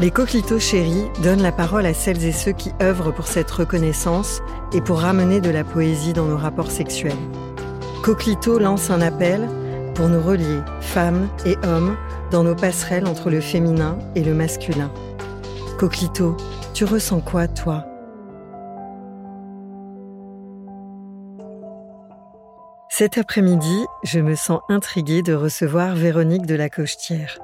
Les coquelitos chéris donnent la parole à celles et ceux qui œuvrent pour cette reconnaissance et pour ramener de la poésie dans nos rapports sexuels. Coquelito lance un appel pour nous relier, femmes et hommes, dans nos passerelles entre le féminin et le masculin. Coquelito, tu ressens quoi, toi? Cet après-midi, je me sens intriguée de recevoir Véronique de la Cochetière.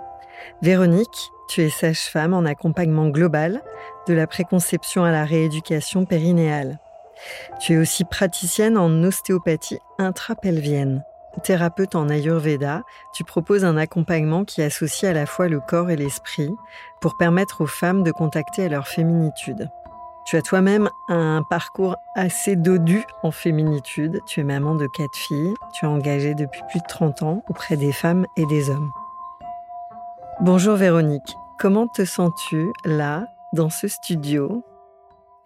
Véronique, tu es sage-femme en accompagnement global de la préconception à la rééducation périnéale. Tu es aussi praticienne en ostéopathie intrapelvienne. Thérapeute en Ayurveda, tu proposes un accompagnement qui associe à la fois le corps et l'esprit pour permettre aux femmes de contacter leur féminitude. Tu as toi-même un parcours assez dodu en féminitude. Tu es maman de quatre filles. Tu es engagée depuis plus de 30 ans auprès des femmes et des hommes. Bonjour Véronique. Comment te sens-tu là, dans ce studio,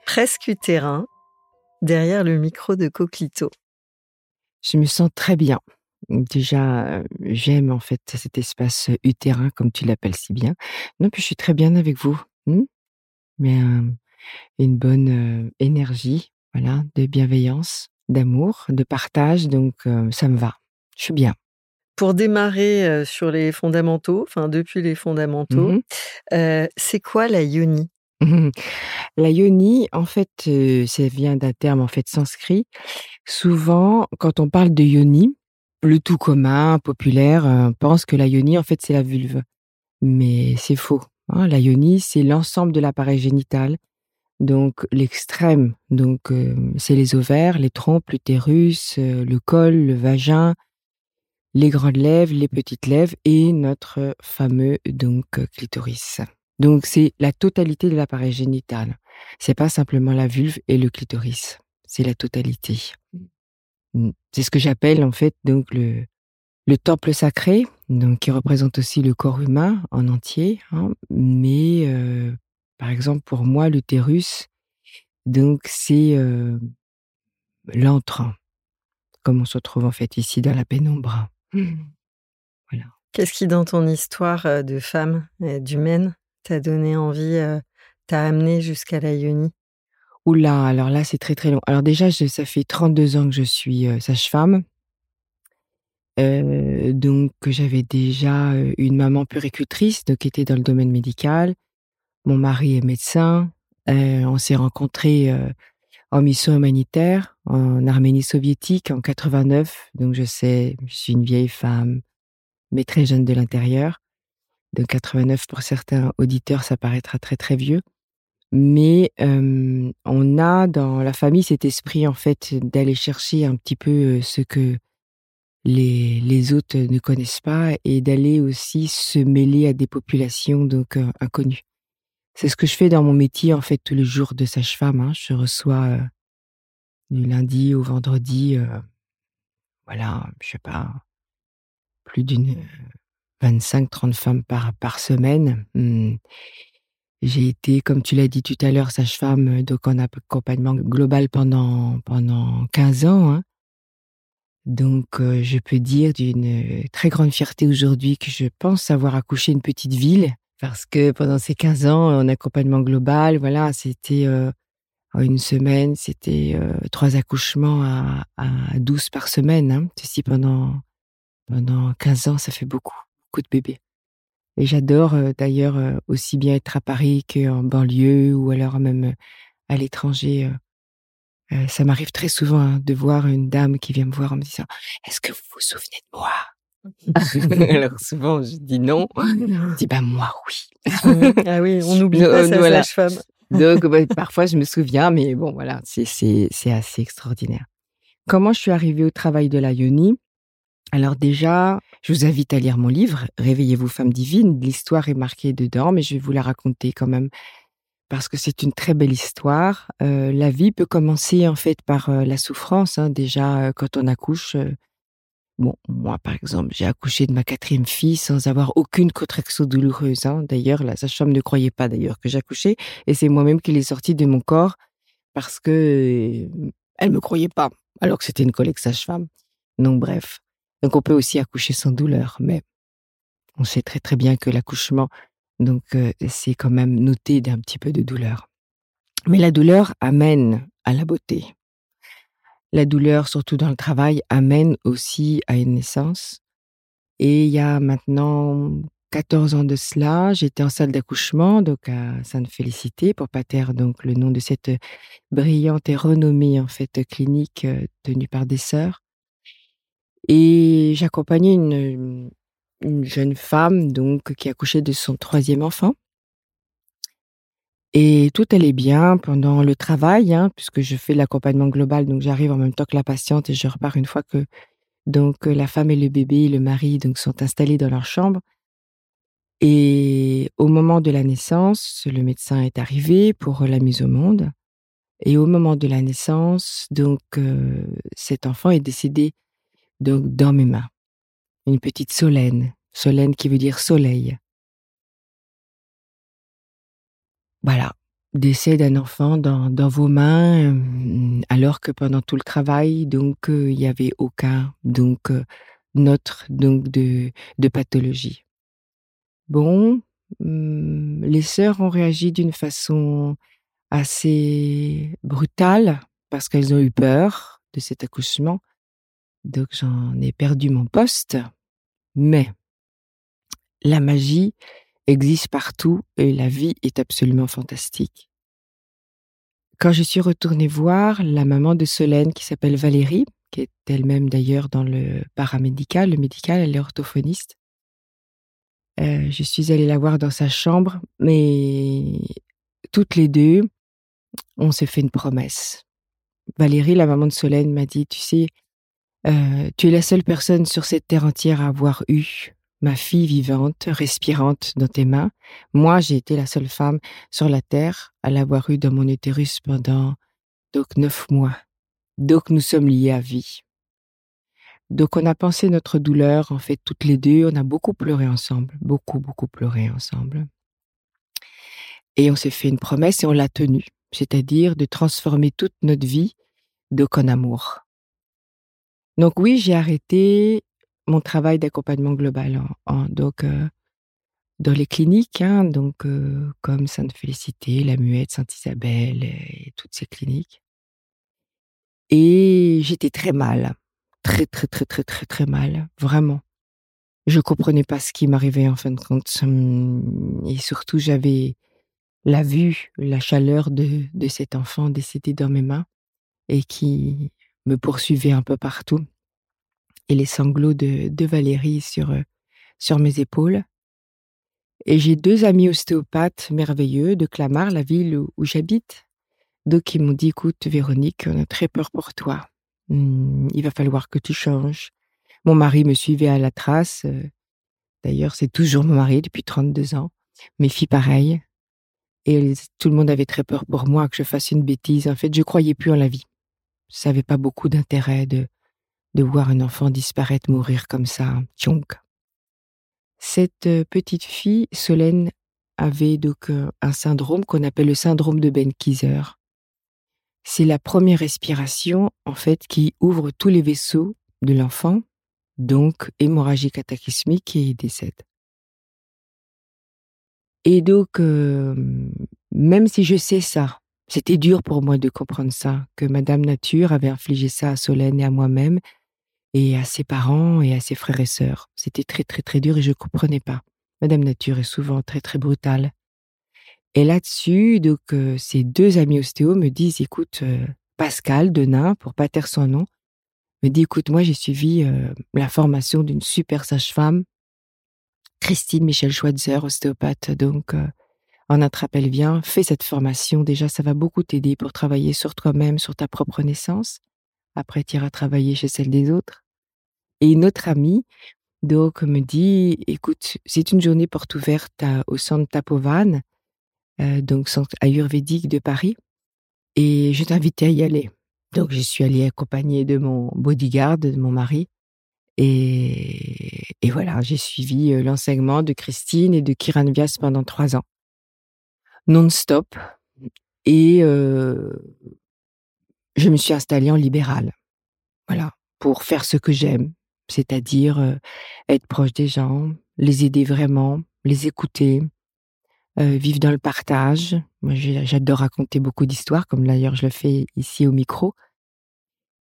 presque terrain, derrière le micro de Coquito Je me sens très bien. Déjà, j'aime en fait cet espace utérin, comme tu l'appelles si bien. Non, puis je suis très bien avec vous. Hmm? Mais une bonne énergie, voilà, de bienveillance, d'amour, de partage. Donc, ça me va. Je suis bien. Pour démarrer sur les fondamentaux, enfin depuis les fondamentaux, mmh c'est quoi la yoni? La yoni, en fait, ça vient d'un terme en fait sanskrit. Souvent, quand on parle de yoni, le tout commun, populaire, pense que la yoni, en fait, c'est la vulve. Mais c'est faux. Hein. La yoni, c'est l'ensemble de l'appareil génital donc l'extrême, donc c'est les ovaires, les trompes, l'utérus, le col, le vagin, les grandes lèvres, les petites lèvres et notre fameux donc clitoris. Donc c'est la totalité de l'appareil génital. C'est pas simplement la vulve et le clitoris, c'est la totalité. Mmh. C'est ce que j'appelle en fait donc le le temple sacré, donc qui représente aussi le corps humain en entier, hein, mais par exemple, pour moi, l'utérus, donc c'est l'entrant, comme on se trouve en fait ici dans la pénombre. Mmh. Voilà. Qu'est-ce qui, dans ton histoire de femme, d'humaine, t'a donné envie, t'a amené jusqu'à la yoni Oula, alors là, c'est très très long. Alors déjà, ça fait 32 ans que je suis sage-femme. donc j'avais déjà une maman puricultrice, donc qui était dans le domaine médical. Mon mari est médecin. Euh, on s'est rencontrés euh, en mission humanitaire en Arménie soviétique en 89. Donc je sais, je suis une vieille femme, mais très jeune de l'intérieur. De 89 pour certains auditeurs, ça paraîtra très très vieux. Mais euh, on a dans la famille cet esprit en fait d'aller chercher un petit peu ce que les, les autres ne connaissent pas et d'aller aussi se mêler à des populations donc inconnues. C'est ce que je fais dans mon métier, en fait, tous les jours de sage-femme. Hein. Je reçois euh, du lundi au vendredi, euh, voilà, je sais pas, plus d'une 25-30 femmes par, par semaine. Mmh. J'ai été, comme tu l'as dit tout à l'heure, sage-femme, donc en accompagnement global pendant, pendant 15 ans. Hein. Donc, je peux dire d'une très grande fierté aujourd'hui que je pense avoir accouché une petite ville parce que pendant ces 15 ans en accompagnement global, voilà, c'était en une semaine, c'était trois accouchements à, à 12 par semaine. Hein. Ceci pendant, pendant 15 ans, ça fait beaucoup, beaucoup de bébés. Et j'adore d'ailleurs aussi bien être à Paris qu'en banlieue ou alors même à l'étranger. ça m'arrive très souvent hein, de voir une dame qui vient me voir en me disant Est-ce que vous vous souvenez de moi? Alors souvent, je dis non. Je dis bah moi oui. ah oui, on oublie pas sa voilà. femme Donc bah, parfois je me souviens, mais bon voilà, c'est c'est assez extraordinaire. Comment je suis arrivée au travail de la Yoni? Alors déjà, je vous invite à lire mon livre Réveillez-vous femme divine. L'histoire est marquée dedans, mais je vais vous la raconter quand même parce que c'est une très belle histoire. Euh, la vie peut commencer en fait par euh, la souffrance. Hein. Déjà, euh, quand on accouche, Bon, moi, par exemple, j'ai accouché de ma quatrième fille sans avoir aucune contraction douloureuse. Hein. D'ailleurs, la sage-femme ne croyait pas d'ailleurs que j'accouchais, et c'est moi-même qui l'ai sortie de mon corps parce que euh, elle me croyait pas, alors que c'était une collègue sage-femme. Donc bref, donc on peut aussi accoucher sans douleur, mais on sait très très bien que l'accouchement, donc euh, c'est quand même noté d'un petit peu de douleur. Mais la douleur amène à la beauté. La douleur, surtout dans le travail, amène aussi à une naissance. Et il y a maintenant 14 ans de cela, j'étais en salle d'accouchement, donc à Sainte-Félicité, pour pas taire donc le nom de cette brillante et renommée en fait clinique euh, tenue par des sœurs. Et j'accompagnais une, une jeune femme donc qui accouchait de son troisième enfant. Et tout allait bien pendant le travail, hein, puisque je fais l'accompagnement global, donc j'arrive en même temps que la patiente et je repars une fois que donc la femme et le bébé, le mari, donc sont installés dans leur chambre. Et au moment de la naissance, le médecin est arrivé pour la mise au monde. Et au moment de la naissance, donc euh, cet enfant est décédé donc dans mes mains. Une petite Solène, Solène qui veut dire soleil. Voilà, décès d'un enfant dans, vos mains, euh, alors que pendant tout le travail, donc euh, il n'y avait aucun donc euh, donc de, de pathologie. Bon, hum, les sœurs ont réagi d'une façon assez brutale parce qu'elles ont eu peur de cet accouchement. Donc j'en ai perdu mon poste, mais la magie existe partout et la vie est absolument fantastique. Quand je suis retournée voir la maman de Solène qui s'appelle Valérie, qui est elle-même d'ailleurs dans le paramédical, le médical, elle est orthophoniste, euh, je suis allée la voir dans sa chambre, mais toutes les deux, on s'est fait une promesse. Valérie, la maman de Solène, m'a dit, tu sais, euh, tu es la seule personne sur cette terre entière à avoir eu ma fille vivante, respirante dans tes mains. Moi, j'ai été la seule femme sur la terre à l'avoir eue dans mon utérus pendant donc neuf mois. Donc nous sommes liés à vie. Donc on a pensé notre douleur, en fait, toutes les deux, on a beaucoup pleuré ensemble, beaucoup, beaucoup pleuré ensemble. Et on s'est fait une promesse et on l'a tenue, c'est-à-dire de transformer toute notre vie donc en amour. Donc oui, j'ai arrêté mon travail d'accompagnement global en, donc euh, dans les cliniques, hein, donc euh, comme Sainte-Félicité, La Muette, Sainte-Isabelle et toutes ces cliniques. Et j'étais très mal, très très très très très très mal, vraiment. Je comprenais pas ce qui m'arrivait en fin de compte, hum, et surtout j'avais la vue, la chaleur de, de cet enfant décédé dans mes mains et qui me poursuivait un peu partout et les sanglots de, de Valérie sur, euh, sur mes épaules. Et j'ai deux amis ostéopathes merveilleux de Clamart, la ville où, j'habite. Donc qui m'ont dit, écoute Véronique, on a très peur pour toi. Hmm, il va falloir que tu changes. Mon mari me suivait à la trace. Euh, d'ailleurs, c'est toujours mon mari depuis 32 ans. Mes filles, pareil. Et tout le monde avait très peur pour moi que je fasse une bêtise. En fait, je croyais plus en la vie. Je n'avais pas beaucoup d'intérêt de, de voir un enfant disparaître, mourir comme ça, tchonk. Cette euh, petite fille, Solène, avait donc euh, un syndrome qu'on appelle le syndrome de Ben-Kaiser. C'est la première respiration, en fait, qui ouvre tous les vaisseaux de l'enfant, donc hémorragie cataclysmique et décède. Et donc, euh, même si je sais ça, c'était dur pour moi de comprendre ça, que Madame Nature avait infligé ça à Solène et à moi-même, et à ses parents et à ses frères et sœurs. C'était très très très dur et je comprenais pas. Madame Nature est souvent très très brutale. Et là-dessus, donc euh, ces deux amis ostéos me disent, écoute, euh, Pascal Denain, pour pas taire son nom, me dit, écoute, moi j'ai suivi la formation d'une super sage-femme Christine Michel Schweitzer, ostéopathe, donc euh, en attrape-elle-vient, fais cette formation. Déjà, ça va beaucoup t'aider pour travailler sur toi-même, sur ta propre naissance. Après, tu travailler chez celle des autres. Et une autre amie, donc, me dit, écoute, c'est une journée porte ouverte au centre Tapovan, euh, donc centre ayurvédique de Paris, et je t'invitais à y aller. Donc, je suis allée accompagnée de mon bodyguard, de mon mari, et, et voilà, j'ai suivi euh, l'enseignement de Christine et de Kiran Vyas pendant trois ans, non-stop. Et euh, je me suis installée en libéral, voilà, pour faire ce que j'aime, c'est-à-dire euh, être proche des gens, les aider vraiment, les écouter, euh, vivre dans le partage. Moi, j'adore raconter beaucoup d'histoires, comme d'ailleurs je le fais ici au micro,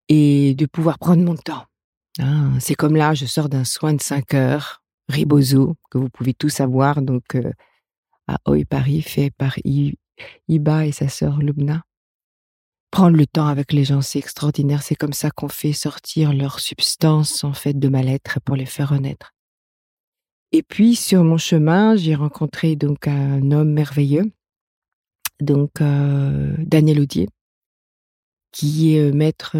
et de pouvoir prendre mon temps ah, c'est comme là, je sors d'un soin de 5 heures, Ribozo, que vous pouvez tous savoir, donc euh, à Oi Paris, fait par Iba et sa sœur Lubna. Prendre le temps avec les gens, c'est extraordinaire. C'est comme ça qu'on fait sortir leur substance, en fait, de mal-être pour les faire renaître. Et puis, sur mon chemin, j'ai rencontré donc un homme merveilleux, donc euh, Daniel Audier, qui est maître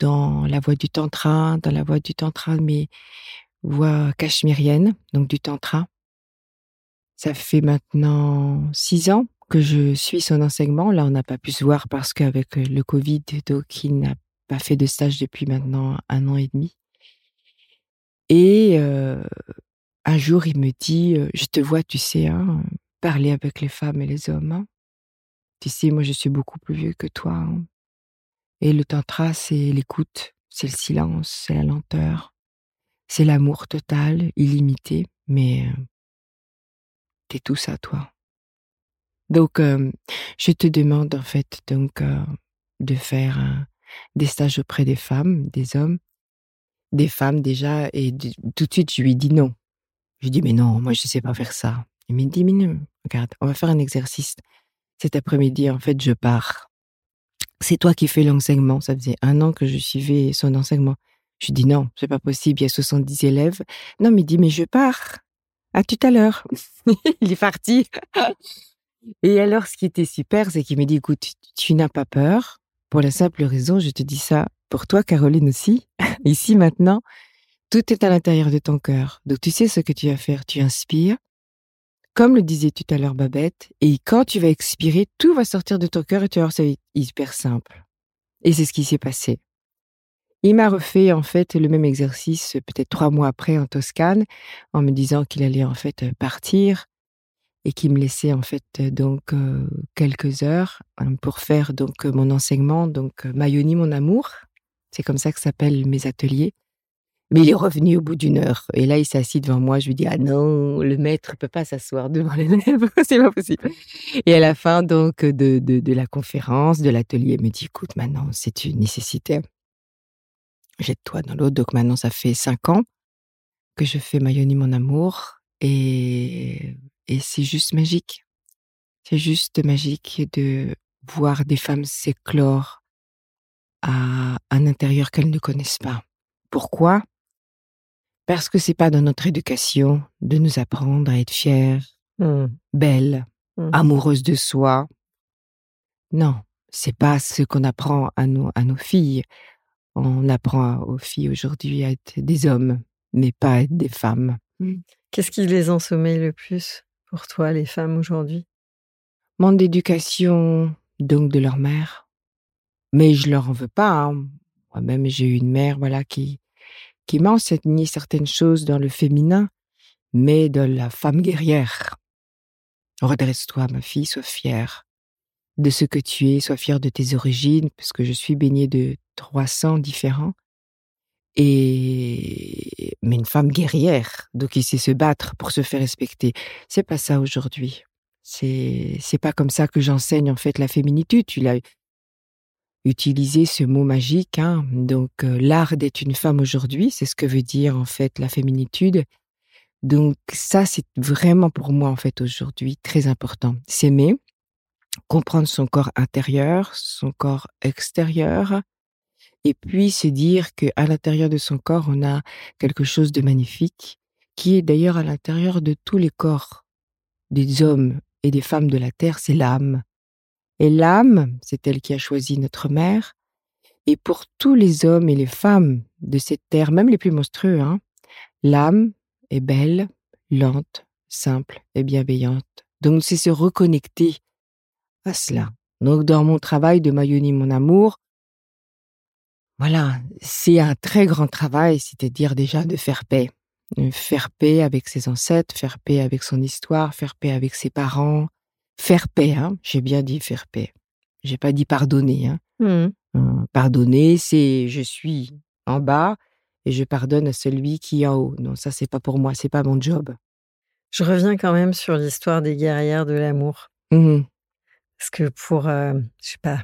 dans la voie du tantra, dans la voie du tantra, mais voie cachemirienne, donc du tantra. Ça fait maintenant six ans que je suis son enseignement. Là, on n'a pas pu se voir parce qu'avec le Covid, donc il n'a pas fait de stage depuis maintenant un an et demi. Et un jour, il me dit, je te vois, tu sais, hein, parler avec les femmes et les hommes. Hein. Tu sais, moi, je suis beaucoup plus vieux que toi. Hein. Et le tantra, c'est l'écoute, c'est le silence, c'est la lenteur, c'est l'amour total, illimité, mais euh, t'es tout ça, toi. Donc, euh, je te demande en fait donc euh, de faire des stages auprès des femmes, des hommes, des femmes déjà, et tout de suite je lui dis non. Je dis mais non, moi je sais pas faire ça. Il me dit mais non, regarde, on va faire un exercice. Cet après-midi, en fait, je pars c'est toi qui fais l'enseignement. Ça faisait un an que je suivais son enseignement. Je dis non, c'est pas possible, il y a 70 élèves. Non, mais il dit, mais je pars. À tout à l'heure. il est parti. Et alors, ce qui était super, c'est qu'il me dit, écoute, tu n'as pas peur. Pour la simple raison, je te dis ça pour toi, Caroline aussi. Ici, maintenant, tout est à l'intérieur de ton cœur. Donc, tu sais ce que tu vas faire. Tu inspires, comme le disait tout à l'heure Babette, et quand tu vas expirer, tout va sortir de ton cœur et tu vas voir, c'est hyper simple. Et c'est ce qui s'est passé. Il m'a refait en fait le même exercice peut-être trois mois après en Toscane, en me disant qu'il allait en fait partir et qu'il me laissait en fait donc euh, quelques heures hein, pour faire donc mon enseignement, donc Mayoni mon amour. C'est comme ça que s'appellent mes ateliers. Mais il est revenu au bout d'une heure. Et là, il s'est assis devant moi. Je lui dis, ah non, le maître peut pas s'asseoir devant l'élève. c'est pas possible. Et à la fin, donc, de, de, de la conférence, de l'atelier, il me dit, écoute, maintenant, c'est une nécessité. Jette-toi dans l'eau. Donc maintenant, ça fait cinq ans que je fais Mayoni mon amour. Et, et c'est juste magique. C'est juste magique de voir des femmes s'éclore à un intérieur qu'elles ne connaissent pas. Pourquoi? Parce que c'est pas dans notre éducation de nous apprendre à être fière, mmh. belle, mmh. amoureuse de soi. Non, c'est pas ce qu'on apprend à nos, à nos filles. On apprend aux filles aujourd'hui à être des hommes, mais pas à être des femmes. Mmh. Qu'est-ce qui les ensommeille le plus? Pour toi, les femmes aujourd'hui? Manque d'éducation, donc de leur mère. Mais je leur en veux pas. Hein. Moi-même, j'ai eu une mère, voilà, qui qui m'a enseigné certaines choses dans le féminin, mais de la femme guerrière. Redresse-toi, ma fille, sois fière de ce que tu es, sois fière de tes origines, parce que je suis baignée de 300 différents. Et mais une femme guerrière, donc qui sait se battre pour se faire respecter. C'est pas ça aujourd'hui. C'est c'est pas comme ça que j'enseigne en fait la féminitude. Tu l'as utilisé ce mot magique. Hein. Donc euh, l'art d'être une femme aujourd'hui, c'est ce que veut dire en fait la féminitude. Donc ça, c'est vraiment pour moi en fait aujourd'hui très important. S'aimer, comprendre son corps intérieur, son corps extérieur, et puis se dire que à l'intérieur de son corps, on a quelque chose de magnifique, qui est d'ailleurs à l'intérieur de tous les corps des hommes et des femmes de la terre, c'est l'âme. Et l'âme, c'est elle qui a choisi notre mère. Et pour tous les hommes et les femmes de cette terre, même les plus monstrueux, hein, l'âme est belle, lente, simple et bienveillante. Donc c'est se reconnecter à cela. Donc dans mon travail de Mayoni mon amour, voilà, c'est un très grand travail, c'est-à-dire déjà de faire paix. Faire paix avec ses ancêtres, faire paix avec son histoire, faire paix avec ses parents. Faire paix, hein, j'ai bien dit faire paix. J'ai pas dit pardonner. Hein. Mmh. Euh, pardonner, c'est je suis en bas et je pardonne à celui qui est en haut. Non, ça c'est pas pour moi, c'est pas mon job. Je reviens quand même sur l'histoire des guerrières de l'amour. Mmh. Parce que pour, euh, je sais pas,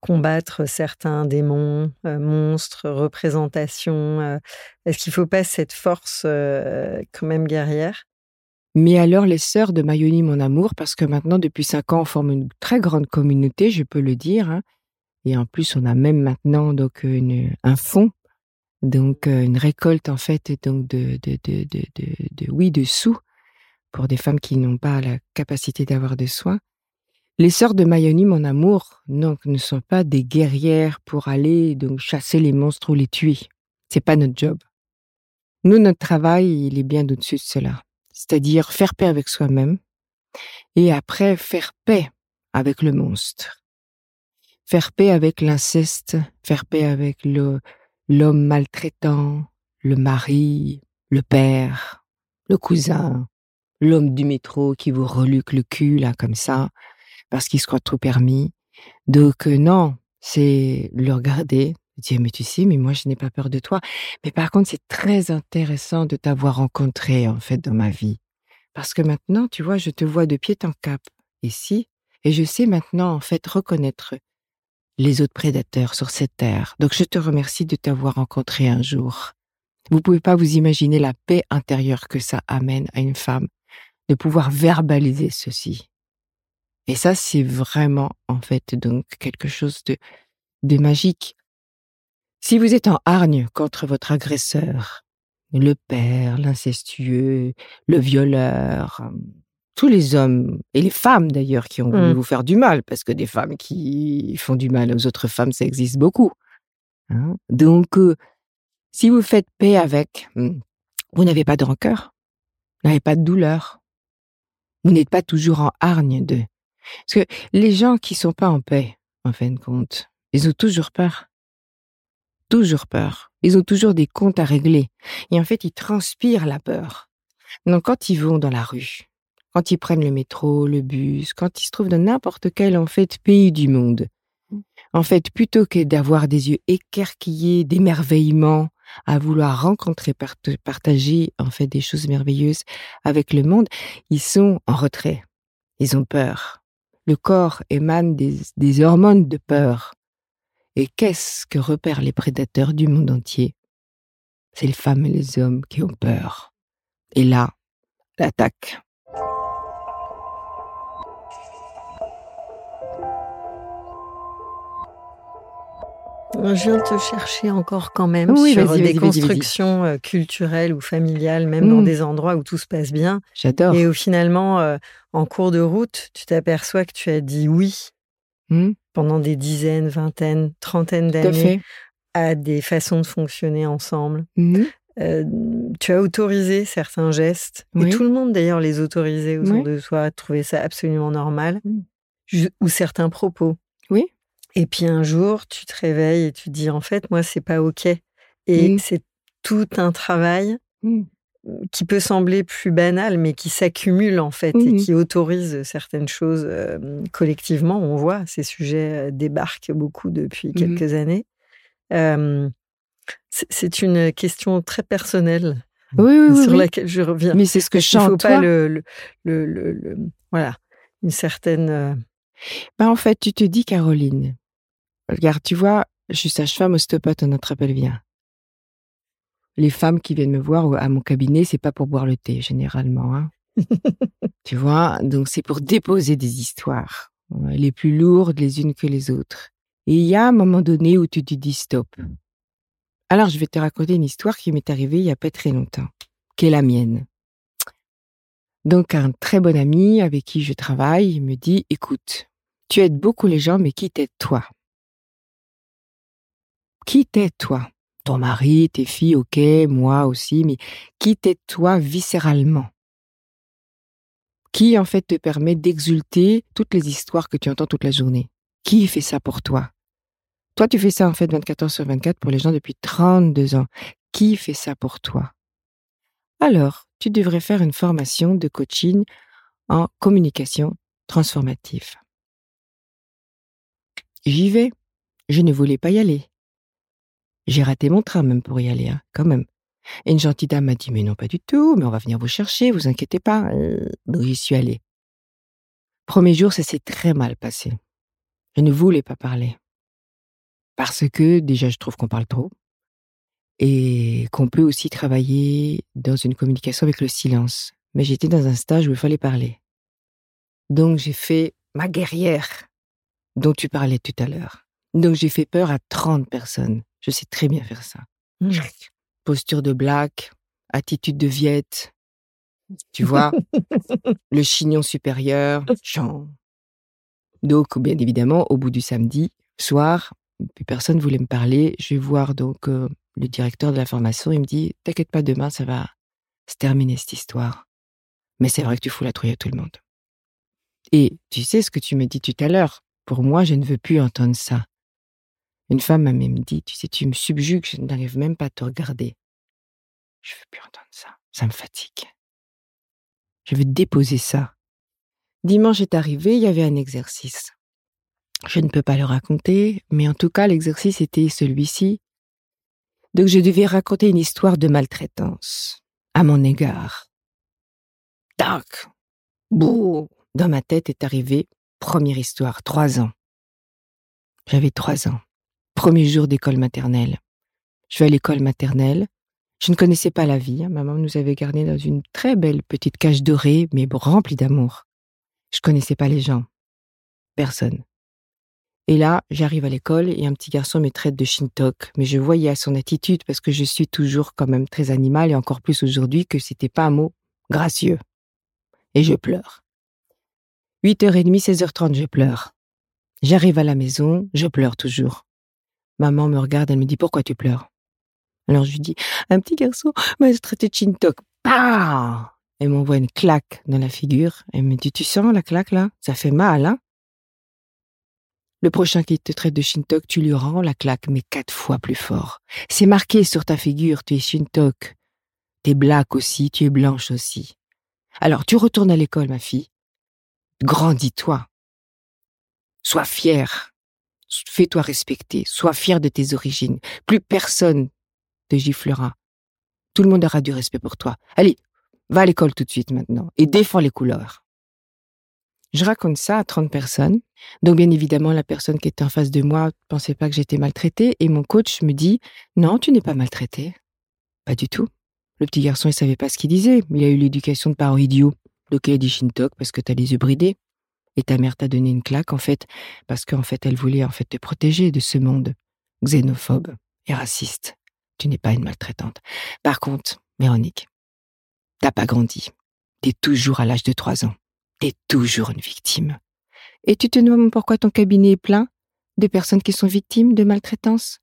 combattre certains démons, euh, monstres, représentations, euh, est-ce qu'il ne faut pas cette force quand même guerrière? Mais alors les sœurs de Mayoni Mon Amour, parce que maintenant depuis cinq ans on forme une très grande communauté, je peux le dire, hein, et en plus on a même maintenant donc un fonds, donc une récolte en fait donc de, de, de, de, de oui de sous pour des femmes qui n'ont pas la capacité d'avoir des soins. Les sœurs de Mayoni, mon amour, donc, ne sont pas des guerrières pour aller donc chasser les monstres ou les tuer. C'est pas notre job. Nous, notre travail, il est bien au-dessus de cela. C'est-à-dire faire paix avec soi-même et après faire paix avec le monstre. Faire paix avec l'inceste, faire paix avec le, l'homme maltraitant, le mari, le père, le cousin, l'homme du métro qui vous reluque le cul, là, comme ça, parce qu'il se croit trop permis. Donc euh, non, c'est le regarder, dire mais tu sais, mais moi je n'ai pas peur de toi. Mais par contre, c'est très intéressant de t'avoir rencontré en fait dans ma vie, parce que maintenant, tu vois, je te vois de pied en cap ici, et je sais maintenant en fait reconnaître les autres prédateurs sur cette terre. Donc je te remercie de t'avoir rencontré un jour. Vous pouvez pas vous imaginer la paix intérieure que ça amène à une femme de pouvoir verbaliser ceci. Et ça, c'est vraiment, en fait, donc quelque chose de, de magique. Si vous êtes en hargne contre votre agresseur, le père, l'incestueux, le violeur, tous les hommes et les femmes d'ailleurs qui ont voulu Mmh. vous faire du mal, parce que des femmes qui font du mal aux autres femmes, ça existe beaucoup. hein. Donc, euh, si vous faites paix avec, hmm, vous n'avez pas de rancœur, vous n'avez pas de douleur, vous n'êtes pas toujours en hargne de. Parce que les gens qui sont pas en paix, en fin de compte, ils ont toujours peur. Toujours peur. Ils ont toujours des comptes à régler. Et en fait, ils transpirent la peur. Donc, quand ils vont dans la rue, quand ils prennent le métro, le bus, quand ils se trouvent dans n'importe quel, en fait, pays du monde, en fait, plutôt que d'avoir des yeux écarquillés d'émerveillement, à vouloir rencontrer, part- partager, en fait, des choses merveilleuses avec le monde, ils sont en retrait. Ils ont peur. Le corps émane des, hormones de peur. Et qu'est-ce que repèrent les prédateurs du monde entier? C'est les femmes et les hommes qui ont peur. Et là, l'attaque. Je viens te chercher encore quand même Oui, sur des constructions euh, culturelles ou familiales, même dans Mm. des endroits où tout se passe bien. J'adore. Et où finalement, euh, en cours de route, tu t'aperçois que tu as dit oui Hmm, pendant des dizaines, vingtaines, trentaines d'années à des façons de fonctionner ensemble. Euh, tu as autorisé certains gestes, et Oui. tout le monde d'ailleurs les autorisait autour Oui. de toi, trouvait ça absolument normal, Mm. Ju- ou certains propos. Et puis un jour, tu te réveilles et tu te dis en fait, moi, c'est pas OK. Et c'est tout un travail Mm. qui peut sembler plus banal, mais qui s'accumule en fait et Mhm. qui autorise certaines choses euh, collectivement. On voit ces sujets débarquent beaucoup depuis Mhm. quelques années. Euh, c'est- une question très personnelle Oui, oui, sur oui. laquelle je reviens. Mais c'est ce que je Il sens faut pas le, le, le, le- le- voilà une certaine euh, Ben, en fait, tu te dis, Caroline, regarde, tu vois, je suis sage-femme ostéopathe, on rappelle bien. Les femmes qui viennent me voir au- à mon cabinet, c'est pas pour boire le thé, généralement. Hein. tu vois, donc c'est pour déposer des histoires, ouais, les plus lourdes les unes que les autres. Et il y a un moment donné où tu te dis stop. Alors, je vais te raconter une histoire qui m'est arrivée il y a pas très longtemps, qui est la mienne. Donc, un très bon ami avec qui je travaille me dit, écoute, tu aides beaucoup les gens, mais qui t'aide toi? Qui t'aide toi? Ton mari, tes filles, ok, moi aussi, mais qui t'aide toi viscéralement? Qui en fait te permet d'exulter toutes les histoires que tu entends toute la journée? Qui fait ça pour toi? Toi, tu fais ça en fait 24 heures sur 24 pour les gens depuis 32 ans. Qui fait ça pour toi? Alors, tu devrais faire une formation de coaching en communication transformative. J'y vais. Je ne voulais pas y aller. J'ai raté mon train même pour y aller, hein, quand même. Et une gentille dame m'a dit, mais non, pas du tout, mais on va venir vous chercher, vous inquiétez pas. Euh, Donc j'y suis allée. Premier jour, ça s'est très mal passé. Je ne voulais pas parler. Parce que déjà, je trouve qu'on parle trop. Et qu'on peut aussi travailler dans une communication avec le silence. Mais j'étais dans un stage où il fallait parler. Donc j'ai fait ma guerrière dont tu parlais tout à l'heure. Donc j'ai fait peur à 30 personnes. Je sais très bien faire ça. Posture de black, attitude de viette, tu vois, le chignon supérieur, chant. Donc, bien évidemment, au bout du samedi soir, plus personne voulait me parler. Je vais voir donc euh, le directeur de la formation. Il me dit T'inquiète pas, demain, ça va se terminer cette histoire. Mais c'est vrai que tu fous la trouille à tout le monde. Et tu sais ce que tu me dis tout à l'heure? Pour moi, je ne veux plus entendre ça. Une femme m'a même dit Tu sais, tu me subjugues, je n'arrive même pas à te regarder. Je veux plus entendre ça. Ça me fatigue. Je veux déposer ça. Dimanche est arrivé, il y avait un exercice. Je ne peux pas le raconter, mais en tout cas, l'exercice était celui-ci. Donc, je devais raconter une histoire de maltraitance à mon égard. Tac! Bouh! Dans ma tête est arrivée première histoire, trois ans. J'avais trois ans. Premier jour d'école maternelle. Je vais à l'école maternelle. Je ne connaissais pas la vie. Maman nous avait gardés dans une très belle petite cage dorée, mais remplie d'amour. Je connaissais pas les gens. Personne. Et là, j'arrive à l'école et un petit garçon me traite de shintok, mais je voyais à son attitude, parce que je suis toujours quand même très animale et encore plus aujourd'hui, que c'était pas un mot gracieux. Et je pleure. 8h30, 16h30, je pleure. J'arrive à la maison, je pleure toujours. Maman me regarde, elle me dit pourquoi tu pleures? Alors je lui dis un petit garçon m'a traité de shintok. Bah Elle m'envoie une claque dans la figure. Elle me dit tu sens la claque là? Ça fait mal, hein? Le prochain qui te traite de shintok, tu lui rends la claque, mais quatre fois plus fort. C'est marqué sur ta figure, tu es shintok. T'es black aussi, tu es blanche aussi. Alors tu retournes à l'école, ma fille. Grandis-toi. Sois fière. Fais-toi respecter. Sois fière de tes origines. Plus personne te giflera. Tout le monde aura du respect pour toi. Allez, va à l'école tout de suite maintenant et défends les couleurs. Je raconte ça à 30 personnes. Donc, bien évidemment, la personne qui était en face de moi pensait pas que j'étais maltraitée et mon coach me dit Non, tu n'es pas maltraitée. Pas du tout. Le petit garçon, il savait pas ce qu'il disait. Il a eu l'éducation de parents idiots. Donc, il a dit Shintok parce que t'as les yeux bridés. Et ta mère t'a donné une claque, en fait, parce qu'en fait, elle voulait, en fait, te protéger de ce monde xénophobe et raciste. Tu n'es pas une maltraitante. Par contre, Véronique, t'as pas grandi. T'es toujours à l'âge de trois ans. T'es toujours une victime. Et tu te demandes pourquoi ton cabinet est plein de personnes qui sont victimes de maltraitance?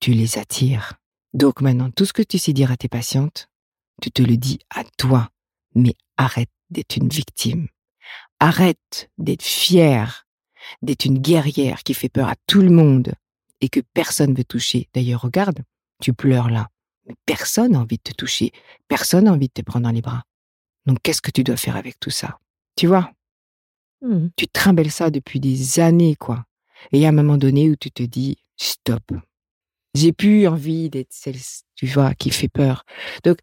Tu les attires. Donc maintenant, tout ce que tu sais dire à tes patientes, tu te le dis à toi. Mais arrête d'être une victime. Arrête d'être fière, d'être une guerrière qui fait peur à tout le monde et que personne veut toucher. D'ailleurs, regarde, tu pleures là. Mais personne n'a envie de te toucher. Personne n'a envie de te prendre dans les bras. Donc, qu'est-ce que tu dois faire avec tout ça? Tu vois? Mmh. Tu trimbelles ça depuis des années, quoi. Et il y a un moment donné où tu te dis, stop. J'ai plus envie d'être celle, tu vois, qui fait peur. Donc,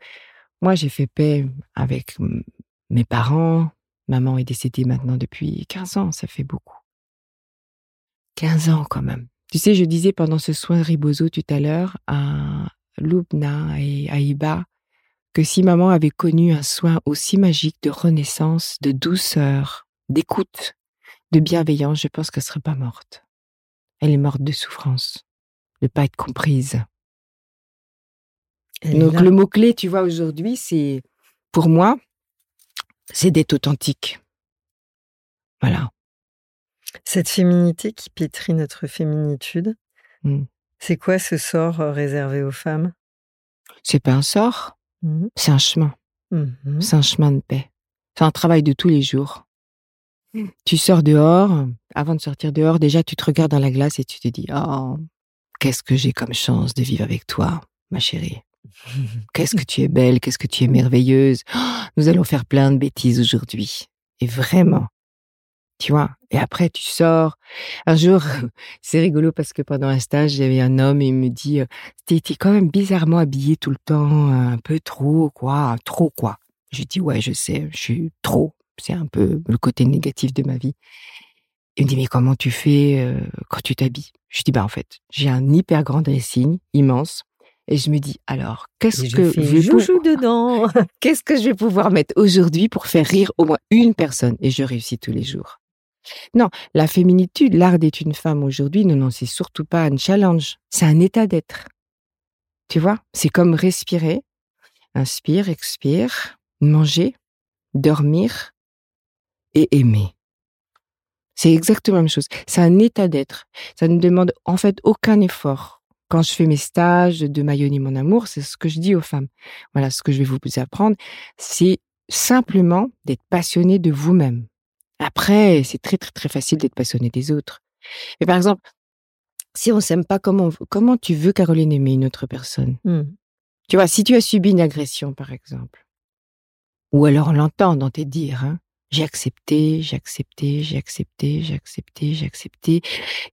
moi, j'ai fait paix avec mes parents. Maman est décédée maintenant depuis 15 ans, ça fait beaucoup. 15 ans quand même. Tu sais, je disais pendant ce soin ribozo tout à l'heure à Loubna et à Iba que si maman avait connu un soin aussi magique de renaissance, de douceur, d'écoute, de bienveillance, je pense qu'elle serait pas morte. Elle est morte de souffrance, de pas être comprise. Donc là. le mot-clé, tu vois, aujourd'hui, c'est, pour moi, c'est d'être authentique. Voilà. Cette féminité qui pétrit notre féminitude, Mm. c'est quoi ce sort euh, réservé aux femmes? C'est pas un sort, Mhm. c'est un chemin. Mhm. C'est un chemin de paix. C'est un travail de tous les jours. Tu sors dehors, avant de sortir dehors, déjà tu te regardes dans la glace et tu te dis Oh, qu'est-ce que j'ai comme chance de vivre avec toi, ma chérie? Qu'est-ce que tu es belle, qu'est-ce que tu es merveilleuse. Oh, nous allons faire plein de bêtises aujourd'hui. Et vraiment, tu vois. Et après, tu sors. Un jour, c'est rigolo parce que pendant un stage, j'avais un homme et il me dit, euh, t'es quand même bizarrement habillée tout le temps, euh, un peu trop, quoi, trop, quoi. Je dis, ouais, je sais, je suis trop. C'est un peu le côté négatif de ma vie. Il me dit, mais comment tu fais euh, quand tu t'habilles? Je dis, bah en fait, j'ai un hyper grand dressing, immense. Et je me dis, alors, qu'est-ce que je vais joujou dedans. qu'est-ce que je vais pouvoir mettre aujourd'hui pour faire rire au moins une personne Et je réussis tous les jours. Non, la féminitude, l'art d'être une femme aujourd'hui, non, non, c'est surtout pas un challenge, c'est un état d'être. Tu vois, c'est comme respirer, inspire, expire, manger, dormir et aimer. C'est exactement la même chose. C'est un état d'être. Ça ne demande en fait aucun effort. Quand je fais mes stages de Mayoni mon amour, c'est ce que je dis aux femmes. Voilà, ce que je vais vous apprendre, c'est simplement d'être passionné de vous-même. Après, c'est très très très facile d'être passionné des autres. Mais par exemple, si on s'aime pas, comment comment tu veux Caroline aimer une autre personne? Mhm. Tu vois, si tu as subi une agression, par exemple, ou alors on l'entend dans tes dires, hein, j'ai accepté, j'ai accepté, j'ai accepté, j'ai accepté, j'ai accepté,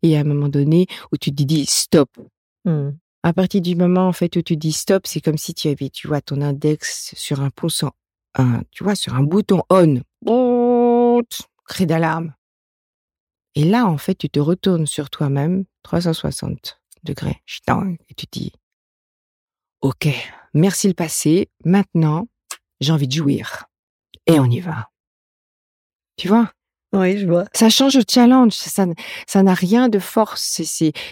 et à un moment donné où tu te dis stop. Mhm. À partir du moment en fait où tu dis stop, c'est comme si tu avais, tu vois, ton index sur un pouce un, tu vois, sur un bouton on, cri d'alarme. Et là, en fait, tu te retournes sur toi-même 360 degrés, et tu dis, ok, merci le passé, maintenant, j'ai envie de jouir, et on y va. Tu vois? Oui, je vois. Ça change le challenge. Ça, ça n'a rien de force.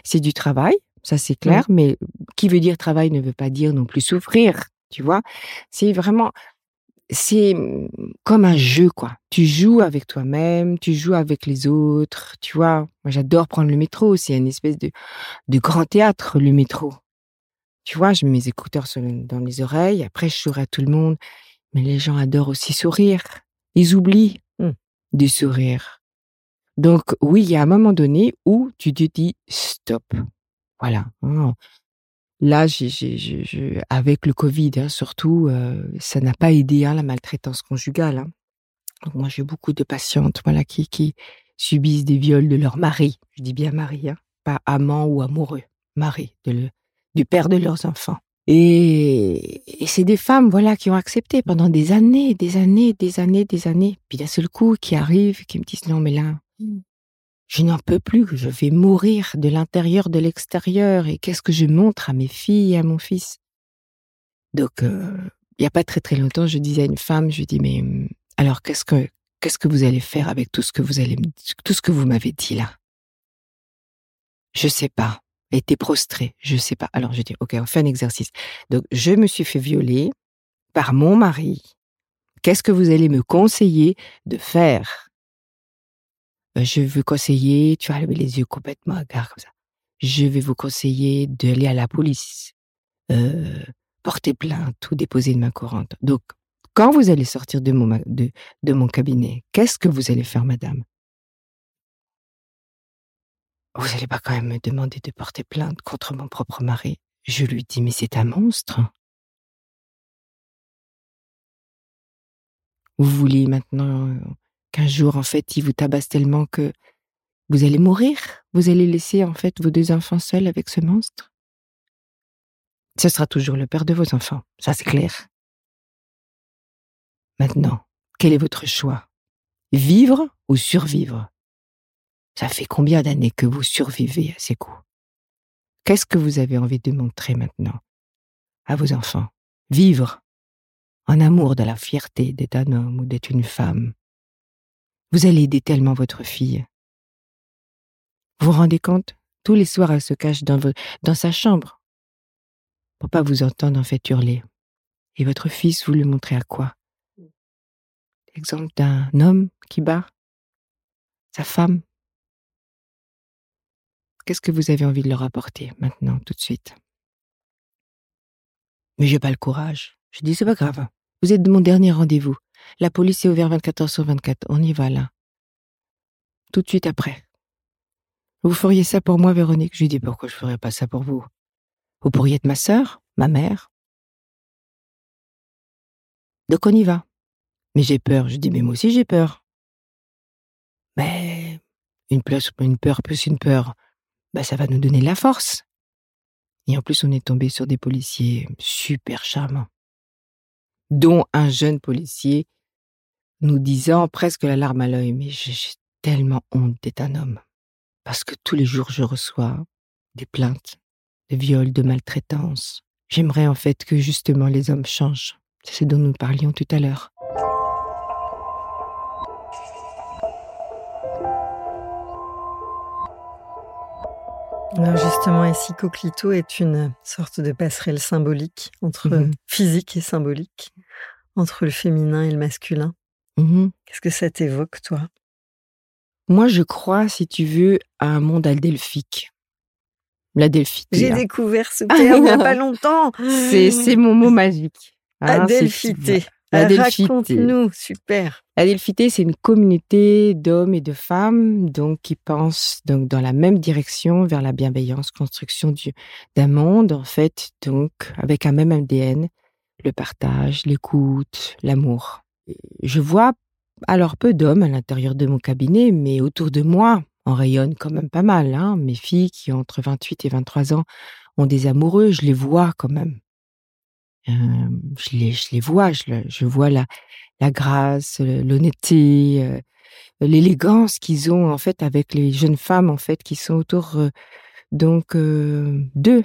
C'est du travail, ça c'est clair. Mais qui veut dire travail ne veut pas dire non plus souffrir. Tu vois? C'est vraiment, c'est comme un jeu quoi. Tu joues avec toi-même, tu joues avec les autres. Tu vois? Moi j'adore prendre le métro. C'est une espèce de, de grand théâtre le métro. Tu vois Je mets mes écouteurs dans les oreilles. Après je souris à tout le monde. Mais les gens adorent aussi sourire. Ils oublient Mm. du sourire. Donc oui, il y a un moment donné où tu te dis stop. Voilà. Là, avec le Covid, hein, surtout, euh, ça n'a pas aidé hein, la maltraitance conjugale. hein. Moi, j'ai beaucoup de patientes, voilà, qui, qui subissent des viols de leur mari. Je dis bien mari, hein, pas amant ou amoureux, mari de le, du père de leurs enfants. Et, et c'est des femmes, voilà, qui ont accepté pendant des années, des années, des années, des années. Puis d'un seul coup, qui arrivent, qui me disent non, mais là, je n'en peux plus, je vais mourir de l'intérieur, de l'extérieur. Et qu'est-ce que je montre à mes filles et à mon fils? Donc, euh, il n'y a pas très très longtemps, je disais à une femme, je lui dis mais hum, alors qu'est-ce que que vous allez faire avec tout ce que vous tout ce que vous m'avez dit là? Je sais pas. Était prostrée, je sais pas. Alors je dis ok, on fait un exercice. Donc je me suis fait violer par mon mari. Qu'est-ce que vous allez me conseiller de faire? Ben, je veux conseiller, tu vas lever les yeux complètement gare comme ça. Je vais vous conseiller d'aller à la police, euh, porter plainte tout déposer une main courante. Donc, quand vous allez sortir de mon, de, de mon cabinet, qu'est-ce que vous allez faire, madame? Vous n'allez pas quand même me demander de porter plainte contre mon propre mari? Je lui dis, mais c'est un monstre. Vous voulez maintenant euh, qu'un jour, en fait, il vous tabasse tellement que vous allez mourir. Vous allez laisser, en fait, vos deux enfants seuls avec ce monstre. Ce sera toujours le père de vos enfants, ça c'est clair. Maintenant, quel est votre choix? Vivre ou survivre? Ça fait combien d'années que vous survivez à ces coups? Qu'est-ce que vous avez envie de montrer maintenant à vos enfants? Vivre en amour de la fierté d'être un homme ou d'être une femme. Vous allez aider tellement votre fille. Vous vous rendez compte? Tous les soirs, elle se cache dans, sa chambre pour pas vous entendre en fait hurler. Et votre fils, vous lui montrez à quoi? L'exemple d'un homme qui bat sa femme. Qu'est-ce que vous avez envie de leur apporter maintenant, tout de suite? Mais j'ai pas le courage. Je dis, c'est pas grave. Vous êtes de mon dernier rendez-vous. La police est ouverte 24 heures sur 24. On y va là. Tout de suite après. Vous feriez ça pour moi, Véronique? Je lui dis pourquoi je ferais pas ça pour vous? Vous pourriez être ma sœur, ma mère. Donc on y va. Mais j'ai peur. Je dis mais moi aussi j'ai peur. Mais une peur, une peur plus une peur, bah ça va nous donner de la force. Et en plus on est tombé sur des policiers super charmants dont un jeune policier nous disant presque la larme à l'œil, mais j'ai tellement honte d'être un homme. Parce que tous les jours, je reçois des plaintes, de viols, de maltraitance. J'aimerais en fait que justement les hommes changent. C'est ce dont nous parlions tout à l'heure. Alors justement, ici, Coquelito est une sorte de passerelle symbolique entre mmh physique et symbolique, entre le féminin et le masculin. Mmh Qu'est-ce que ça t'évoque, toi? Moi, je crois, si tu veux, à un monde adelphique. La delphité. J'ai découvert ce terme il n'y a pas longtemps. C'est mon mot magique. Hein, adelphité. Raconte-nous, super. Adelphité, c'est une communauté d'hommes et de femmes donc qui pensent donc dans la même direction vers la bienveillance, construction d'un monde en fait donc avec un même ADN, le partage, l'écoute, l'amour. Je vois alors peu d'hommes à l'intérieur de mon cabinet, mais autour de moi, on rayonne quand même pas mal. Hein. Mes filles qui ont entre 28 et 23 ans ont des amoureux, je les vois quand même je, les, je les vois, je, je vois la, la grâce, l'honnêteté, l'élégance qu'ils ont en fait avec les jeunes femmes en fait qui sont autour donc d'eux,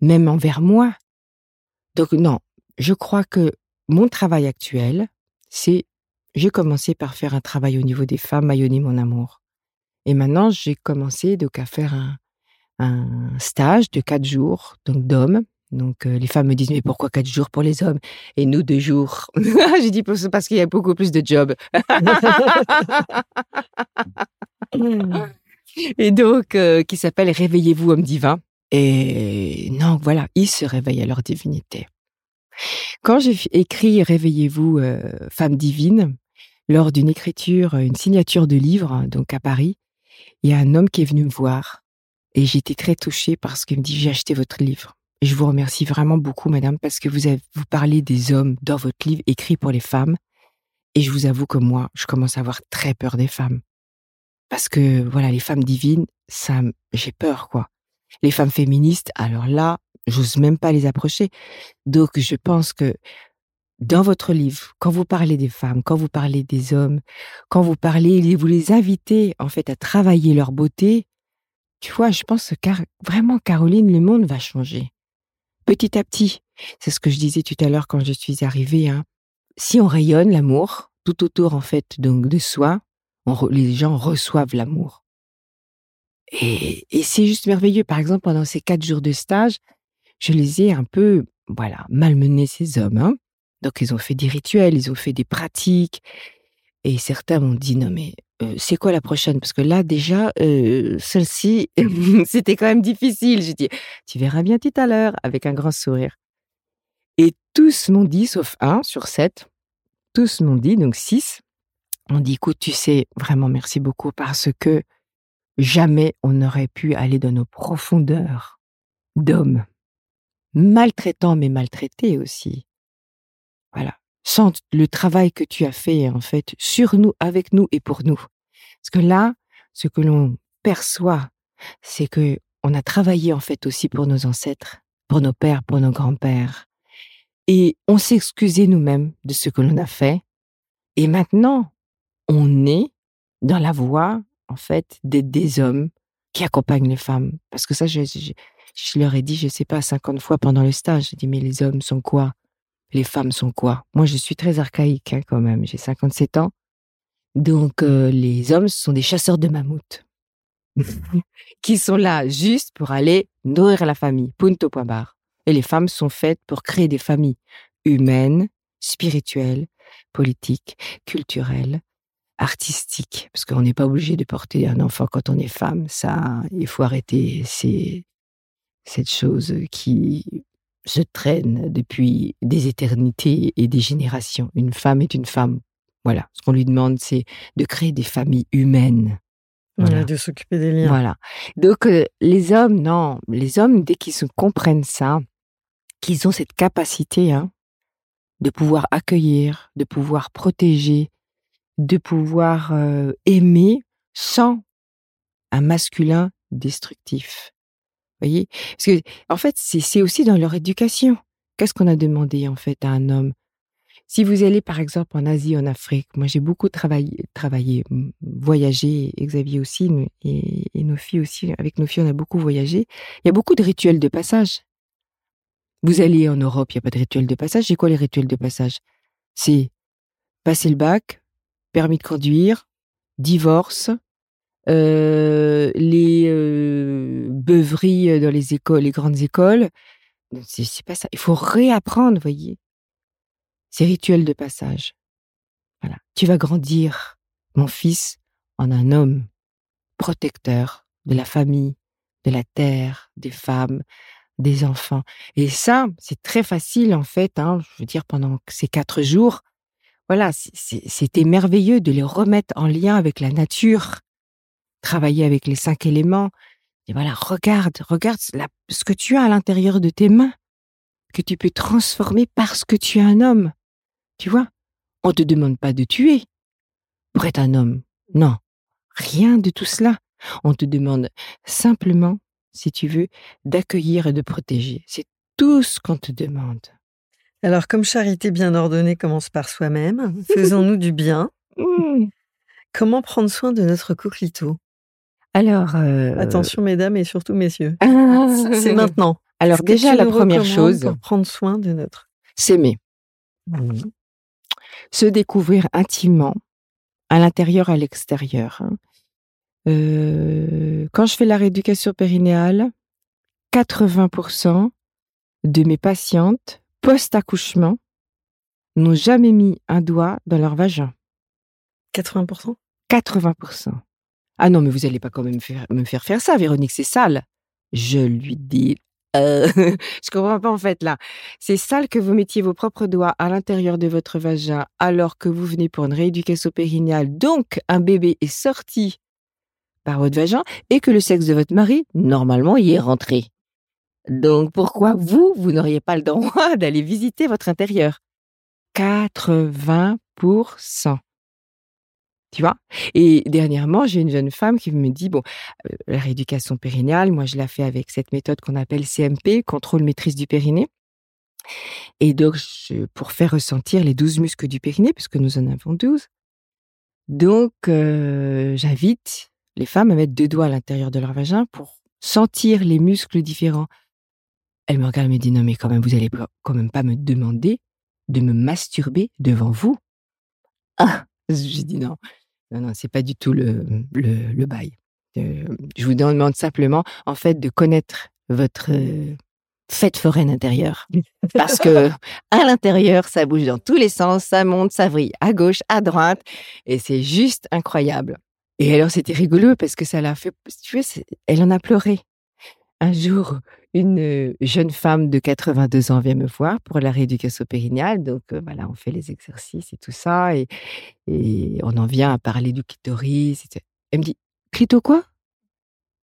même envers moi. Donc non, je crois que mon travail actuel, c'est j'ai commencé par faire un travail au niveau des femmes, Mayoni mon amour. Et maintenant, j'ai commencé donc à faire un, un stage de quatre jours, donc d'hommes, donc les femmes me disent mais pourquoi quatre jours pour les hommes? Et nous deux jours J'ai dit parce qu'il y a beaucoup plus de jobs. et donc qui s'appelle Réveillez-vous homme divin. Et non, voilà, ils se réveillent à leur divinité. Quand j'ai écrit Réveillez-vous femme divine, lors d'une écriture, une signature de livre, donc à Paris, il y a un homme qui est venu me voir et j'étais très touchée parce qu'il me dit j'ai acheté votre livre je vous remercie vraiment beaucoup, madame, parce que vous, avez, vous parlez des hommes dans votre livre écrit pour les femmes. Et je vous avoue que moi, je commence à avoir très peur des femmes. Parce que, voilà, les femmes divines, ça, j'ai peur, quoi. Les femmes féministes, alors là, j'ose même pas les approcher. Donc, je pense que dans votre livre, quand vous parlez des femmes, quand vous parlez des hommes, quand vous parlez, vous les invitez, en fait, à travailler leur beauté, tu vois, je pense que vraiment, Caroline, le monde va changer petit à petit. C'est ce que je disais tout à l'heure quand je suis arrivée. Hein. Si on rayonne l'amour tout autour en fait donc de soi, les gens reçoivent l'amour. Et, c'est juste merveilleux. Par exemple, pendant ces quatre jours de stage, je les ai un peu, voilà, malmenés ces hommes. Hein. Donc ils ont fait des rituels, ils ont fait des pratiques. Et certains m'ont dit non mais euh, c'est quoi la prochaine? Parce que là, déjà, euh, celle-ci, c'était quand même difficile. J'ai dit, tu verras bien tout à l'heure, avec un grand sourire. Et tous m'ont dit, sauf un sur sept, tous m'ont dit, donc six, on dit, écoute, tu sais, vraiment merci beaucoup parce que jamais on n'aurait pu aller dans nos profondeurs d'hommes, maltraitants mais maltraités aussi. Voilà. sans le travail que tu as fait, en fait, sur nous, avec nous et pour nous. Parce que là, ce que l'on perçoit, c'est que on a travaillé, en fait, aussi pour nos ancêtres, pour nos pères, pour nos grands-pères. Et on s'est excusé nous-mêmes de ce que l'on a fait. Et maintenant, on est dans la voie, en fait, d'être des hommes qui accompagnent les femmes. Parce que ça, leur ai dit, je sais pas, 50 fois pendant le stage. J'ai dit, mais les hommes sont quoi? Les femmes sont quoi? Moi, je suis très archaïque hein, quand même. J'ai 57 ans. Donc, euh, les hommes sont des chasseurs de mammouths. qui sont là juste pour aller nourrir la famille. Punto point barre. Et les femmes sont faites pour créer des familles humaines, spirituelles, politiques, culturelles, artistiques. Parce qu'on n'est pas obligé de porter un enfant quand on est femme. Ça, il faut arrêter. C'est cette chose qui se traîne depuis des éternités et des générations. Une femme est une femme. Voilà. Ce qu'on lui demande, c'est de créer des familles humaines. Voilà. de s'occuper des liens. Voilà. Donc, euh, les hommes, non. Les hommes, dès qu'ils se comprennent ça, qu'ils ont cette capacité hein, de pouvoir accueillir, de pouvoir protéger, de pouvoir euh, aimer sans un masculin destructif. Voyez Parce que, en fait, c'est aussi dans leur éducation. Qu'est-ce qu'on a demandé, en fait, à un homme? Si vous allez, par exemple, en Asie, en Afrique, moi, j'ai beaucoup travaillé, travaillé, voyagé, Xavier aussi, et, et nos filles aussi, avec nos filles, on a beaucoup voyagé. Il y a beaucoup de rituels de passage. Vous allez en Europe, il n'y a pas de rituel de passage. C'est quoi les rituels de passage? C'est passer le bac, permis de conduire, divorce, les euh, beuveries dans les écoles, les grandes écoles. C'est pas ça. Il faut réapprendre, voyez. Ces rituels de passage. Voilà. Tu vas grandir, mon fils, en un homme protecteur de la famille, de la terre, des femmes, des enfants. Et ça, c'est très facile en fait. Hein, je veux dire, pendant ces quatre jours, voilà, c'était merveilleux de les remettre en lien avec la nature, travailler avec les cinq éléments. Et voilà, regarde, regarde ce que tu as à l'intérieur de tes mains, que tu peux transformer parce que tu es un homme. Tu vois, on te demande pas de tuer pour être un homme. Non, rien de tout cela. On te demande simplement si tu veux, d'accueillir et de protéger. C'est tout ce qu'on te demande. Alors, comme charité bien ordonnée commence par soi-même, faisons-nous du bien. Mmh. Comment prendre soin de notre coquelito Alors, euh, attention mesdames et surtout messieurs, ah. c'est maintenant. Alors déjà la première chose, pour prendre soin de notre, s'aimer, mmh. se découvrir intimement, à l'intérieur, à l'extérieur. Euh, quand je fais la rééducation périnéale, 80% de mes patientes post-accouchement n'ont jamais mis un doigt dans leur vagin. 80% 80%. Ah non, mais vous n'allez pas quand même me faire faire ça, Véronique, c'est sale. Je lui dis, euh, je comprends pas en fait là. C'est sale que vous mettiez vos propres doigts à l'intérieur de votre vagin alors que vous venez pour une rééducation périnéale, donc un bébé est sorti par votre vagin et que le sexe de votre mari, normalement, y est rentré. Donc pourquoi vous, vous n'auriez pas le droit d'aller visiter votre intérieur? 80%. Tu vois? Et dernièrement, j'ai une jeune femme qui me dit, bon, la rééducation périnéale, moi je la fais avec cette méthode qu'on appelle CMP, contrôle maîtrise du périnée. Et donc, pour faire ressentir les 12 muscles du périnée, puisque nous en avons 12. Donc, j'invite les femmes à mettre deux doigts à l'intérieur de leur vagin pour sentir les muscles différents. Elle me regarde et me dit non mais quand même vous allez quand même pas me demander de me masturber devant vous? Ah, j'ai dit non, non non c'est pas du tout le le, bail. Euh, je vous demande simplement en fait de connaître votre euh, fête foraine intérieure parce que à l'intérieur ça bouge dans tous les sens, ça monte, ça vrille à gauche, à droite et c'est juste incroyable. Et alors, c'était rigolo parce que ça l'a fait, tu vois, elle en a pleuré. Un jour, une jeune femme de 82 ans vient me voir pour la rééducation périnéale. Donc, voilà, on fait les exercices et tout ça. Et, et on en vient à parler du clitoris. Elle me dit, clito quoi?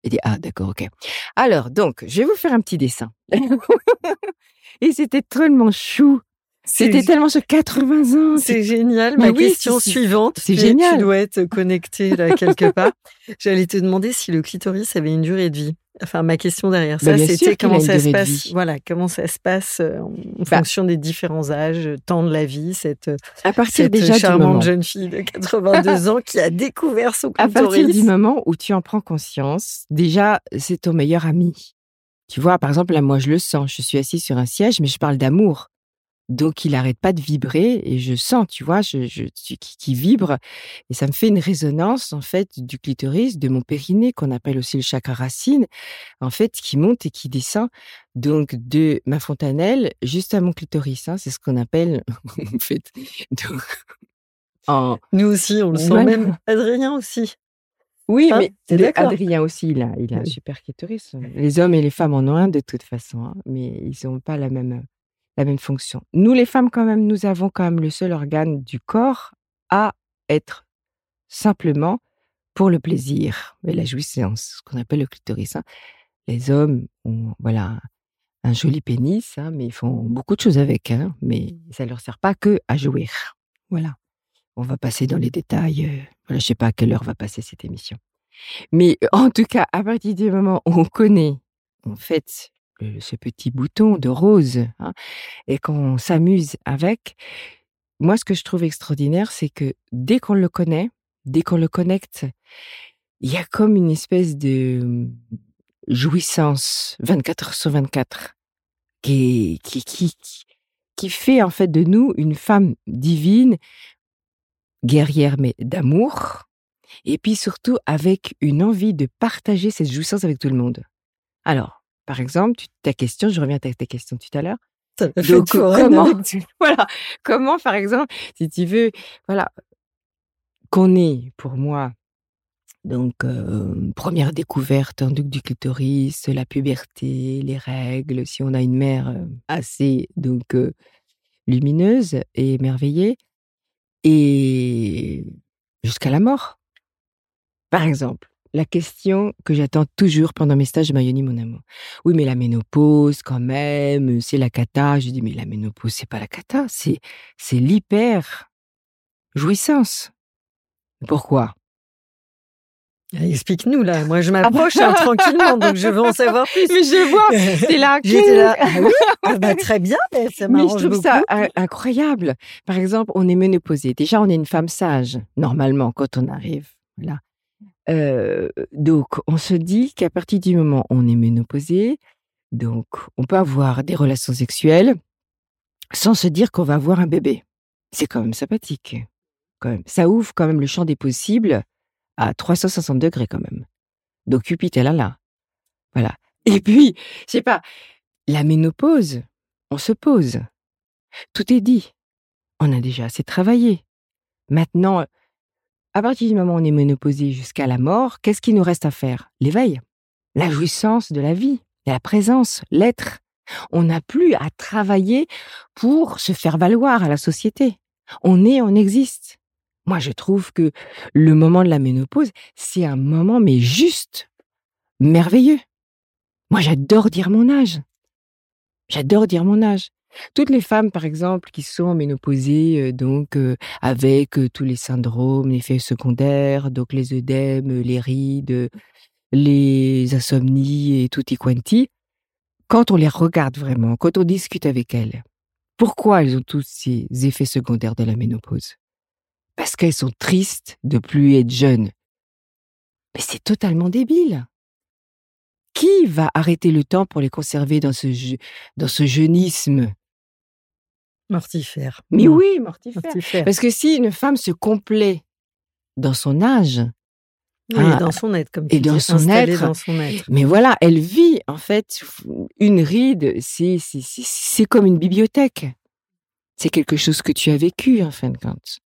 Elle dit, ah, d'accord, ok. Alors, donc, je vais vous faire un petit dessin. et c'était tellement chou C'était tellement sur 80 ans. C'est génial. Ma question suivante. C'est génial. Tu dois être connecté là quelque part. J'allais te demander si le clitoris avait une durée de vie. Enfin, ma question derrière Bah, ça, c'était comment ça se passe. Voilà, comment ça se passe euh, en Bah. fonction des différents âges, temps de la vie, cette, euh, À partir cette déjà du charmante moment. jeune fille de 82 ans qui a découvert son À partir du moment où tu en prends conscience, déjà, c'est ton meilleur ami. Tu vois, par exemple, là, moi, je le sens. Je suis assise sur un siège, mais je parle d'amour. Donc, il arrête pas de vibrer et je sens, tu vois, je, je, qui, qui vibre. Et ça me fait une résonance, en fait, du clitoris, de mon périnée, qu'on appelle aussi le chakra racine, en fait, qui monte et qui descend. Donc, de ma fontanelle juste à mon clitoris. Hein, c'est ce qu'on appelle, en fait, donc, en, Nous aussi, on le sent même. Adrien aussi. Oui, mais Adrien aussi, il a, il a un super clitoris. Les hommes et les femmes en ont un de toute façon, hein, mais ils n'ont pas la même, la même fonction. Nous, les femmes, quand même, nous avons quand même le seul organe du corps à être simplement pour le plaisir et la jouissance, ce qu'on appelle le clitoris. hein. Les hommes ont, voilà, un joli pénis, hein, mais ils font beaucoup de choses avec, hein, mais ça leur sert pas que à jouir. Voilà. On va passer dans les détails. euh, voilà, je sais pas à quelle heure va passer cette émission. Mais euh, en tout cas, à partir du moment où on connaît, en fait, ce petit bouton de rose, hein, et qu'on s'amuse avec, moi, ce que je trouve extraordinaire, c'est que dès qu'on le connaît, dès qu'on le connecte, il y a comme une espèce de hum, jouissance 24 heures sur 24 qui, qui, qui, qui, qui fait en fait de nous une femme divine, guerrière mais d'amour, et puis surtout avec une envie de partager cette jouissance avec tout le monde. Alors, par exemple, tu- ta question, je reviens à ta question tout à l'heure. Donc, comment- Voilà, comment par exemple, si tu veux, voilà, qu'on est pour moi donc euh, première découverte hein, donc, du clitoris, la puberté, les règles, si on a une mère euh, assez donc euh, lumineuse et émerveillée, et jusqu'à la mort. Par exemple, la question que j'attends toujours pendant mes stages de Mayoni, mon amour. Oui, mais la ménopause, quand même, c'est la cata. Je dis, mais la ménopause, c'est pas la cata, c'est, c'est l'hyper jouissance. Pourquoi? Explique-nous là. Moi, je m'approche hein, tranquillement, donc je veux en savoir plus. Mais je vois, c'est là. J'étais là. Ah oui? Ah bah, Très bien, mais ça Mais je m'arrange trouve beaucoup. ça in- incroyable. Par exemple, on est ménopausé. Déjà, on est une femme sage, normalement, quand on arrive. Voilà. Euh, donc, on se dit qu'à partir du moment où on est ménopausé, donc, on peut avoir des relations sexuelles sans se dire qu'on va avoir un bébé. C'est quand même sympathique. Quand même. Ça ouvre quand même le champ des possibles à 360 degrés quand même. Donc, Cupid est là, là. Voilà. Et puis, je sais pas, la ménopause, on se pose. Tout est dit. On a déjà assez travaillé. Maintenant, à partir du moment où on est ménopausé jusqu'à la mort, qu'est-ce qu'il nous reste à faire? L'éveil, la jouissance de la vie, la présence, l'être. On n'a plus à travailler pour se faire valoir à la société. On est, on existe. Moi, je trouve que le moment de la ménopause, c'est un moment, mais juste merveilleux. Moi, j'adore dire mon âge. J'adore dire mon âge. Toutes les femmes, par exemple, qui sont ménopausées, euh, donc euh, avec euh, tous les syndromes, les effets secondaires, donc les œdèmes, les rides, les insomnies et tutti quanti, quand on les regarde vraiment, quand on discute avec elles, pourquoi elles ont tous ces effets secondaires de la ménopause? Parce qu'elles sont tristes de plus être jeunes. Mais c'est totalement débile. Qui va arrêter le temps pour les conserver dans ce, dans ce jeunisme? Mortifère. Mais Non, oui, mortifère. Mortifère. Parce que si une femme se complaît dans son âge, Oui, Ah, dans son être, comme et tu dans dis, son installée être. dans son être. mais voilà, elle vit en fait une ride, c'est comme une bibliothèque. C'est quelque chose que tu as vécu en fin de compte.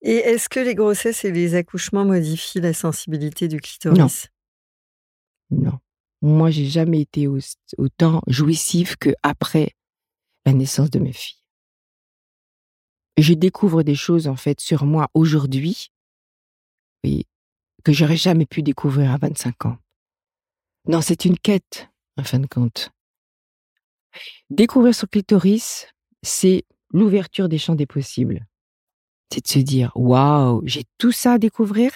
Et est-ce que les grossesses et les accouchements modifient la sensibilité du clitoris? Non. Moi, j'ai jamais été au- autant jouissive que après la naissance de mes filles. Je découvre des choses en fait sur moi aujourd'hui, oui, que j'aurais jamais pu découvrir à 25 ans. Non, c'est une quête, en fin de compte. Découvrir son clitoris, c'est l'ouverture des champs des possibles. C'est de se dire, waouh, j'ai tout ça à découvrir?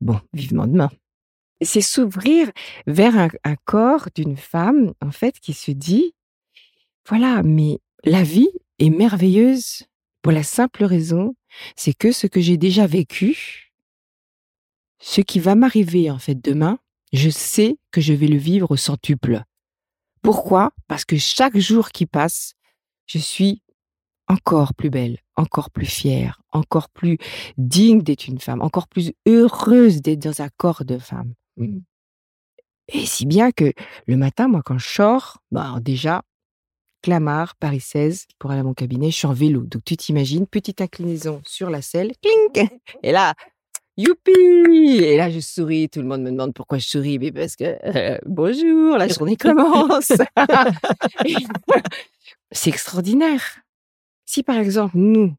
Bon, vivement demain. C'est s'ouvrir vers un, un corps d'une femme, en fait, qui se dit, voilà, mais la vie est merveilleuse pour la simple raison, c'est que ce que j'ai déjà vécu, ce qui va m'arriver en fait demain, je sais que je vais le vivre au centuple. Pourquoi? Parce que chaque jour qui passe, je suis encore plus belle, encore plus fière, encore plus digne d'être une femme, encore plus heureuse d'être dans un corps de femme. Mmh. Et si bien que le matin, moi, quand je sors, bah, déjà, Clamart, Paris 16, pour aller à mon cabinet, je suis en vélo. Donc tu t'imagines, petite inclinaison sur la selle, clink Et là, youpi Et là, je souris. Tout le monde me demande pourquoi je souris. Mais parce que, euh, bonjour, la journée commence. C'est extraordinaire. Si par exemple, nous,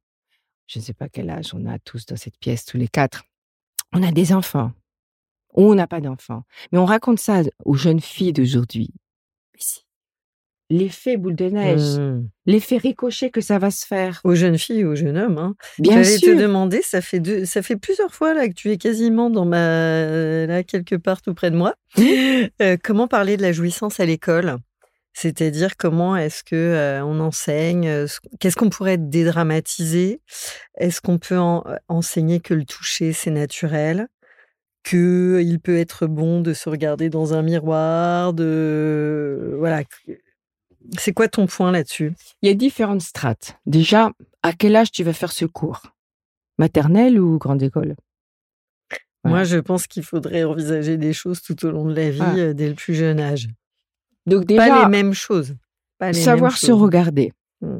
je ne sais pas quel âge on a tous dans cette pièce, tous les quatre, on a des enfants, ou on n'a pas d'enfants, mais on raconte ça aux jeunes filles d'aujourd'hui. Mais si, l'effet boule de neige, mmh. l'effet ricochet que ça va se faire. Aux jeunes filles, aux jeunes hommes. Hein. Bien J'allais sûr. te demander, ça fait, deux, ça fait plusieurs fois là que tu es quasiment dans ma, là quelque part tout près de moi. Euh, comment parler de la jouissance à l'école? C'est-à-dire comment est-ce que euh, on enseigne euh, ce- Qu'est-ce qu'on pourrait dédramatiser Est-ce qu'on peut en- enseigner que le toucher c'est naturel? Que il peut être bon de se regarder dans un miroir, de voilà. C'est quoi ton point là-dessus? Il y a différentes strates. Déjà, à quel âge tu vas faire ce cours? Maternelle ou grande école? Moi, je pense qu'il faudrait envisager des choses tout au long de la vie, Ah. euh, dès le plus jeune âge. Donc Pas les mêmes choses. Pas les savoir mêmes se regarder. Mm.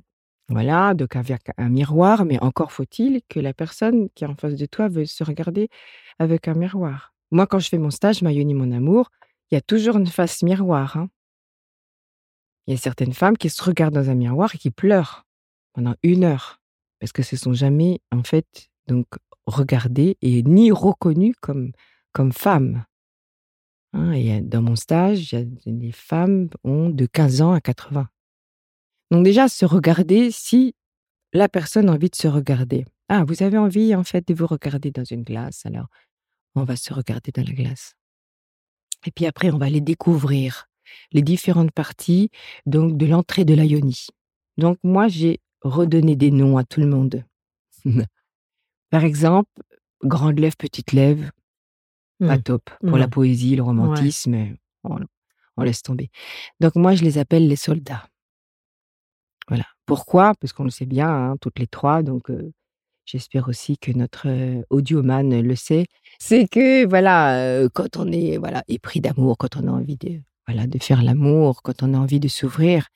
Voilà, donc avec un miroir, mais encore faut-il que la personne qui est en face de toi veuille se regarder avec un miroir. Moi, quand je fais mon stage, Mayoni, mon amour, il y a toujours une face miroir. hein. Il y a certaines femmes qui se regardent dans un miroir et qui pleurent pendant une heure parce que se sont jamais, en fait, donc regardées et ni reconnues comme, comme femmes. Hein, et dans mon stage, des femmes ont de 15 ans à 80. Donc déjà, se regarder si la personne a envie de se regarder. Ah, vous avez envie en fait de vous regarder dans une glace, alors on va se regarder dans la glace. Et puis après, on va les découvrir, les différentes parties donc de l'entrée de la yoni. Donc moi, j'ai redonné des noms à tout le monde. Par exemple, grande lèvre, petite lèvre, pas Mm. top. Pour la poésie, le romantisme, on, on laisse tomber. Donc moi, je les appelle les soldats. Voilà. Pourquoi? Parce qu'on le sait bien, hein, toutes les trois. Donc euh, j'espère aussi que notre euh, audioman le sait. C'est que voilà, euh, quand on est voilà épris d'amour, quand on a envie de voilà de faire l'amour, quand on a envie de s'ouvrir,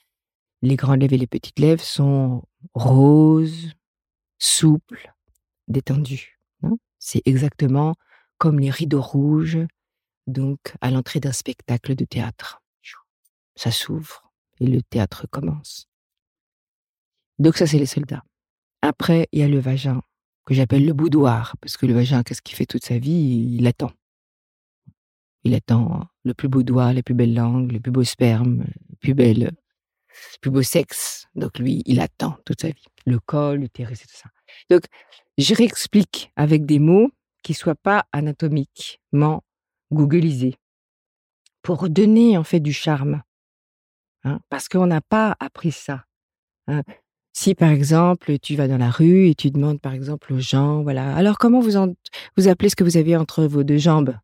les grandes lèvres et les petites lèvres sont roses, souples, détendues. hein. C'est exactement comme les rideaux rouges, donc à l'entrée d'un spectacle de théâtre. Ça s'ouvre et le théâtre commence. Donc ça, c'est les soldats. Après, il y a le vagin, que j'appelle le boudoir, parce que le vagin, qu'est-ce qu'il fait toute sa vie? Il attend. Il attend le plus beau doigt, la plus belle langue, le plus beau sperme, le plus plus beau sexe. Donc lui, il attend toute sa vie. Le col, l'utérus et tout ça. Donc, je réexplique avec des mots qui soient pas anatomiquement googlisés pour donner en fait du charme. hein, parce qu'on n'a pas appris ça. hein. Si par exemple tu vas dans la rue et tu demandes par exemple aux gens, voilà, alors comment vous vous appelez ce que vous avez entre vos deux jambes?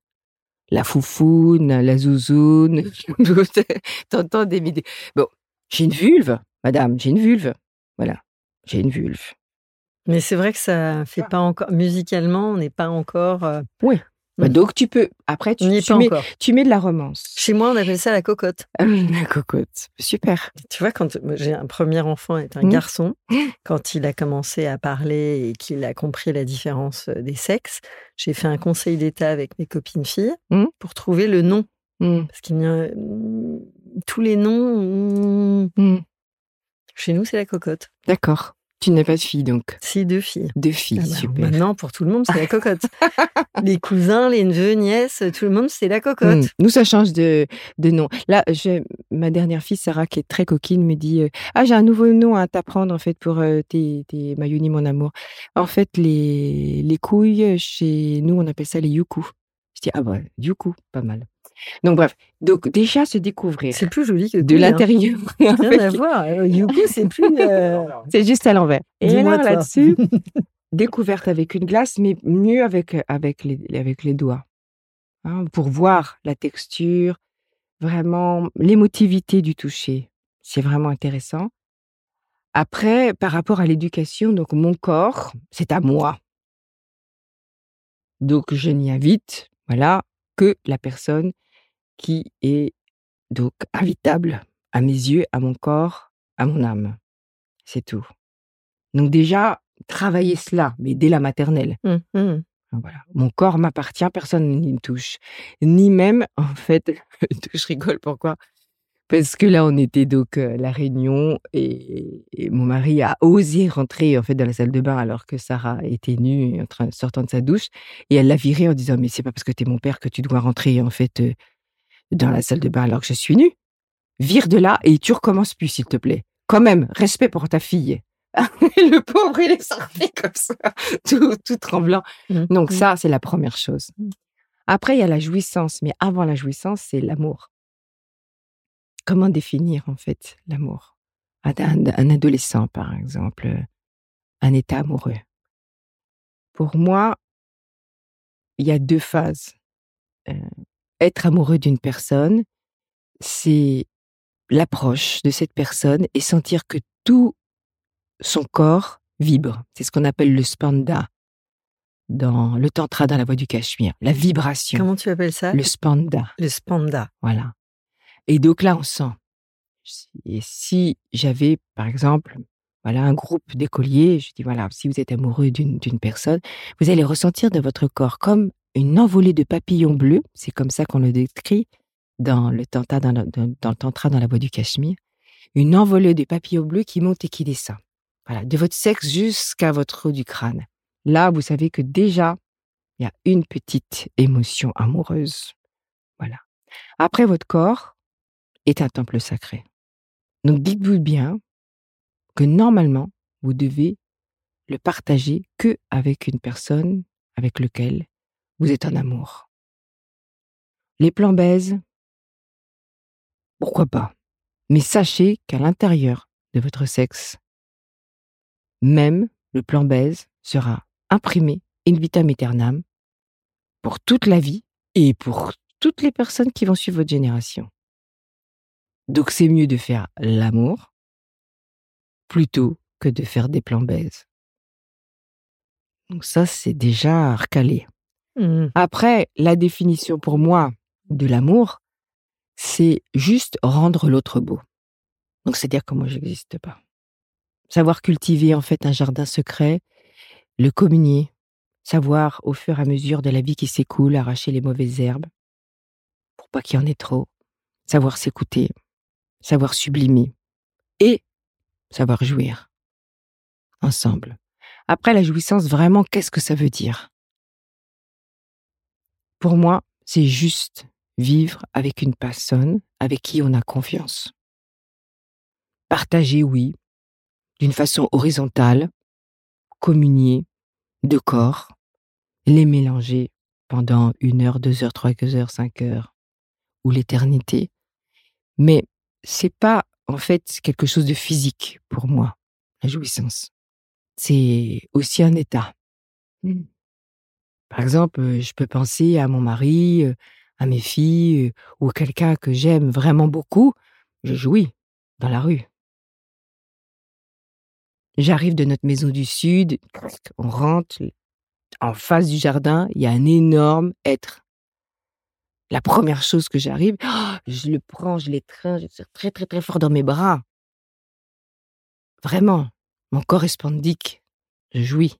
La foufoune, la zouzoune, t'entends des idées. Bon, j'ai une vulve, madame, j'ai une vulve, voilà, j'ai une vulve. Mais c'est vrai que ça fait pas encore. Musicalement, on n'est pas encore. euh, Bah, Mm. donc tu peux, après tu, mets, tu mets de la romance. Chez moi, on appelle ça la cocotte. Ah la cocotte, super. Tu vois, quand j'ai un premier enfant est un Mm. garçon, quand il a commencé à parler et qu'il a compris la différence euh, des sexes, j'ai fait un conseil d'état avec mes copines filles Mm. pour trouver le nom. Parce qu'il y a tous les noms. Chez nous, c'est la cocotte. D'accord. Tu n'as pas de fille, donc Si, deux filles. Deux filles, Ah bah, super. Maintenant, pour tout le monde, c'est la cocotte. les cousins, les neveux, nièces, tout le monde, c'est la cocotte. Hmm. Nous, ça change de, de nom. Là, ma dernière fille, Sarah, qui est très coquine, me dit euh, Ah, j'ai un nouveau nom à t'apprendre, en fait, pour euh, tes, tes Mayuni, mon amour. En fait, les, les couilles, chez nous, on appelle ça les yuku. Je dis Ah, bah, yuku, pas mal. Donc, bref. Donc, déjà, se découvrir C'est plus joli que de hein. l'intérieur. Rien à voir. Euh, c'est plus. euh, C'est juste à l'envers. Et toi. là-dessus, découverte avec une glace, mais mieux avec, avec, les, avec les doigts. Hein, pour voir la texture, vraiment l'émotivité du toucher. C'est vraiment intéressant. Après, par rapport à l'éducation, donc mon corps, c'est à moi. Donc, je n'y invite, voilà, que la personne qui est donc invitable à mes yeux, à mon corps, à mon âme. C'est tout. Donc déjà, travailler cela, mais dès la maternelle. hum, hum. Voilà. Mon corps m'appartient, personne n'y me touche. Ni même, en fait, je rigole, pourquoi? Parce que là, on était donc à la réunion et, et mon mari a osé rentrer en fait dans la salle de bain alors que Sarah était nue, en train, sortant de sa douche, et elle l'a viré en disant mais c'est pas parce que t'es mon père que tu dois rentrer en fait euh, dans la salle de bain alors que je suis nue. Vire de là et tu recommences plus s'il te plaît. Quand même, respect pour ta fille. le pauvre, il est sorti comme ça, tout, tout tremblant. Hum, Donc hum. ça, c'est la première chose. Mm. Après, il y a la jouissance, mais avant la jouissance, c'est l'amour. Comment définir en fait l'amour? Un, un- adolescent, par exemple, un état amoureux. Pour moi, il y a deux phases. Euh, être amoureux d'une personne, c'est l'approche de cette personne et sentir que tout son corps vibre. C'est ce qu'on appelle le spanda dans le tantra dans la voie du Cachemire, la vibration, Comment tu appelles ça? Le spanda, Le spanda. voilà. Et donc là, on sent. Et si j'avais, par exemple, voilà, un groupe d'écoliers, je dis voilà, si vous êtes amoureux d'une personne, vous allez ressentir dans votre corps comme une envolée de papillons bleus, c'est comme ça qu'on le décrit dans le tantra, dans dans- dans le tantra, dans la voie du Cachemire, une envolée de papillons bleus qui monte et qui descend. Voilà, de votre sexe jusqu'à votre haut du crâne. Là, vous savez que déjà, il y a une petite émotion amoureuse. Voilà. Après, votre corps est un temple sacré. Donc, dites-vous bien que normalement, vous devez le partager que avec une personne avec laquelle vous êtes en amour. Les plans baise, pourquoi pas? Mais sachez qu'à l'intérieur de votre sexe, même le plan baise sera imprimé in vitam aeternam pour toute la vie et pour toutes les personnes qui vont suivre votre génération. Donc c'est mieux de faire l'amour plutôt que de faire des plans baise. Donc ça, c'est déjà recalé. Hum. Après, la définition pour moi de l'amour, c'est juste rendre l'autre beau. Donc c'est-à-dire que moi, j'existe pas. Savoir cultiver en fait un jardin secret, le communier, savoir au fur et à mesure de la vie qui s'écoule arracher les mauvaises herbes pour pas qu'il y en ait trop, savoir s'écouter, savoir sublimer et savoir jouir ensemble. Après la jouissance, vraiment, qu'est-ce que ça veut dire? Pour moi, c'est juste vivre avec une personne avec qui on a confiance. Partager, oui, d'une façon horizontale, communier, de corps, les mélanger pendant une heure, deux heures, trois heures, cinq heures, ou l'éternité. Mais c'est pas, en fait, quelque chose de physique pour moi, la jouissance. C'est aussi un état. Mm. Par exemple, euh, je peux penser à mon mari, euh, à mes filles, euh, ou à quelqu'un que j'aime vraiment beaucoup. Je jouis dans la rue. J'arrive de notre maison du Sud, on rentre, en face du jardin, il y a un énorme être. La première chose que j'arrive, oh, je le prends, je l'étreins, je le serre très très très fort dans mes bras. Vraiment, mon corps je jouis.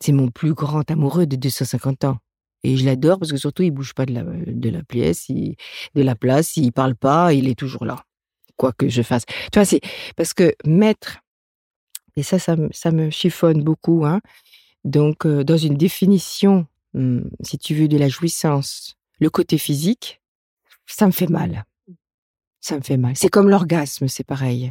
C'est mon plus grand amoureux de 250 ans. Et je l'adore parce que surtout, il bouge pas de la, de pièce, il- de la place, il parle pas, il est toujours là. Quoi que je fasse. Tu vois, c'est parce que mettre Et ça, ça, me- chiffonne beaucoup. Hein. Donc, euh, dans une définition, si tu veux, de la jouissance, le côté physique, ça me fait mal. Ça me fait mal. C'est comme l'orgasme, c'est pareil.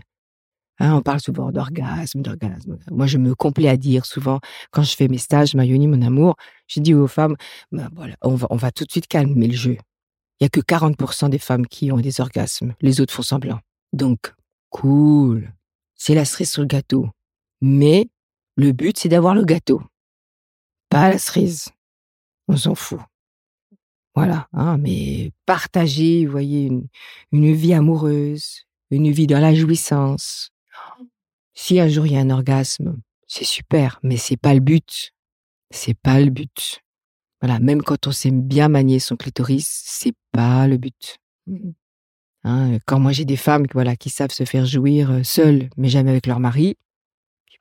Hein, on parle souvent d'orgasme, d'orgasme. Moi, je me complais à dire souvent, quand je fais mes stages, Mayoni, mon amour, je dis aux femmes, voilà, on va, on va tout de suite calmer le jeu. Il y a que 40% des femmes qui ont des orgasmes. Les autres font semblant. Donc, cool. C'est la cerise sur le gâteau. Mais le but, c'est d'avoir le gâteau. Pas la cerise. On s'en fout. Voilà. Hein, mais partager, vous voyez, une, une vie amoureuse, une vie dans la jouissance. Si un jour il y a un orgasme, c'est super, mais c'est pas le but. C'est pas le but. Voilà, même quand on sait bien manier son clitoris, c'est pas le but. Hein, quand moi j'ai des femmes voilà, qui savent se faire jouir euh, seules, mais jamais avec leur mari,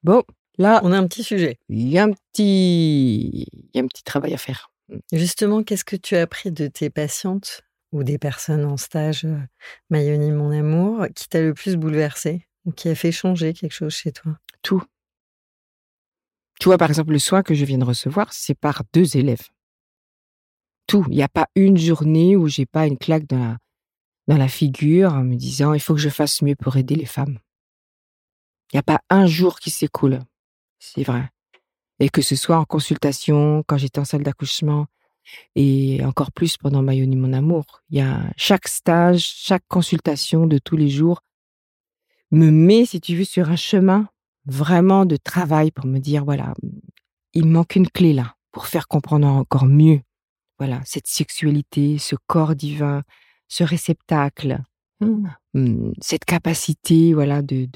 bon, là, On a un petit sujet. il y a un petit, il y a un petit travail à faire. Justement, qu'est-ce que tu as appris de tes patientes ou des personnes en stage, euh, Mayoni, mon amour, qui t'a le plus bouleversé ou qui a fait changer quelque chose chez toi? Tout. Tu vois, par exemple, le soin que je viens de recevoir, c'est par deux élèves. Tout. Il n'y a pas une journée où j'ai pas une claque dans la, dans la figure en me disant il faut que je fasse mieux pour aider les femmes. Il n'y a pas un jour qui s'écoule. C'est vrai. Et que ce soit en consultation, quand j'étais en salle d'accouchement, et encore plus pendant Mayoni mon amour. Il y a chaque stage, chaque consultation de tous les jours me met, si tu veux, sur un chemin vraiment de travail pour me dire, voilà, il manque une clé là pour faire comprendre encore mieux, voilà, cette sexualité, ce corps divin, ce réceptacle, hum, cette capacité, voilà, de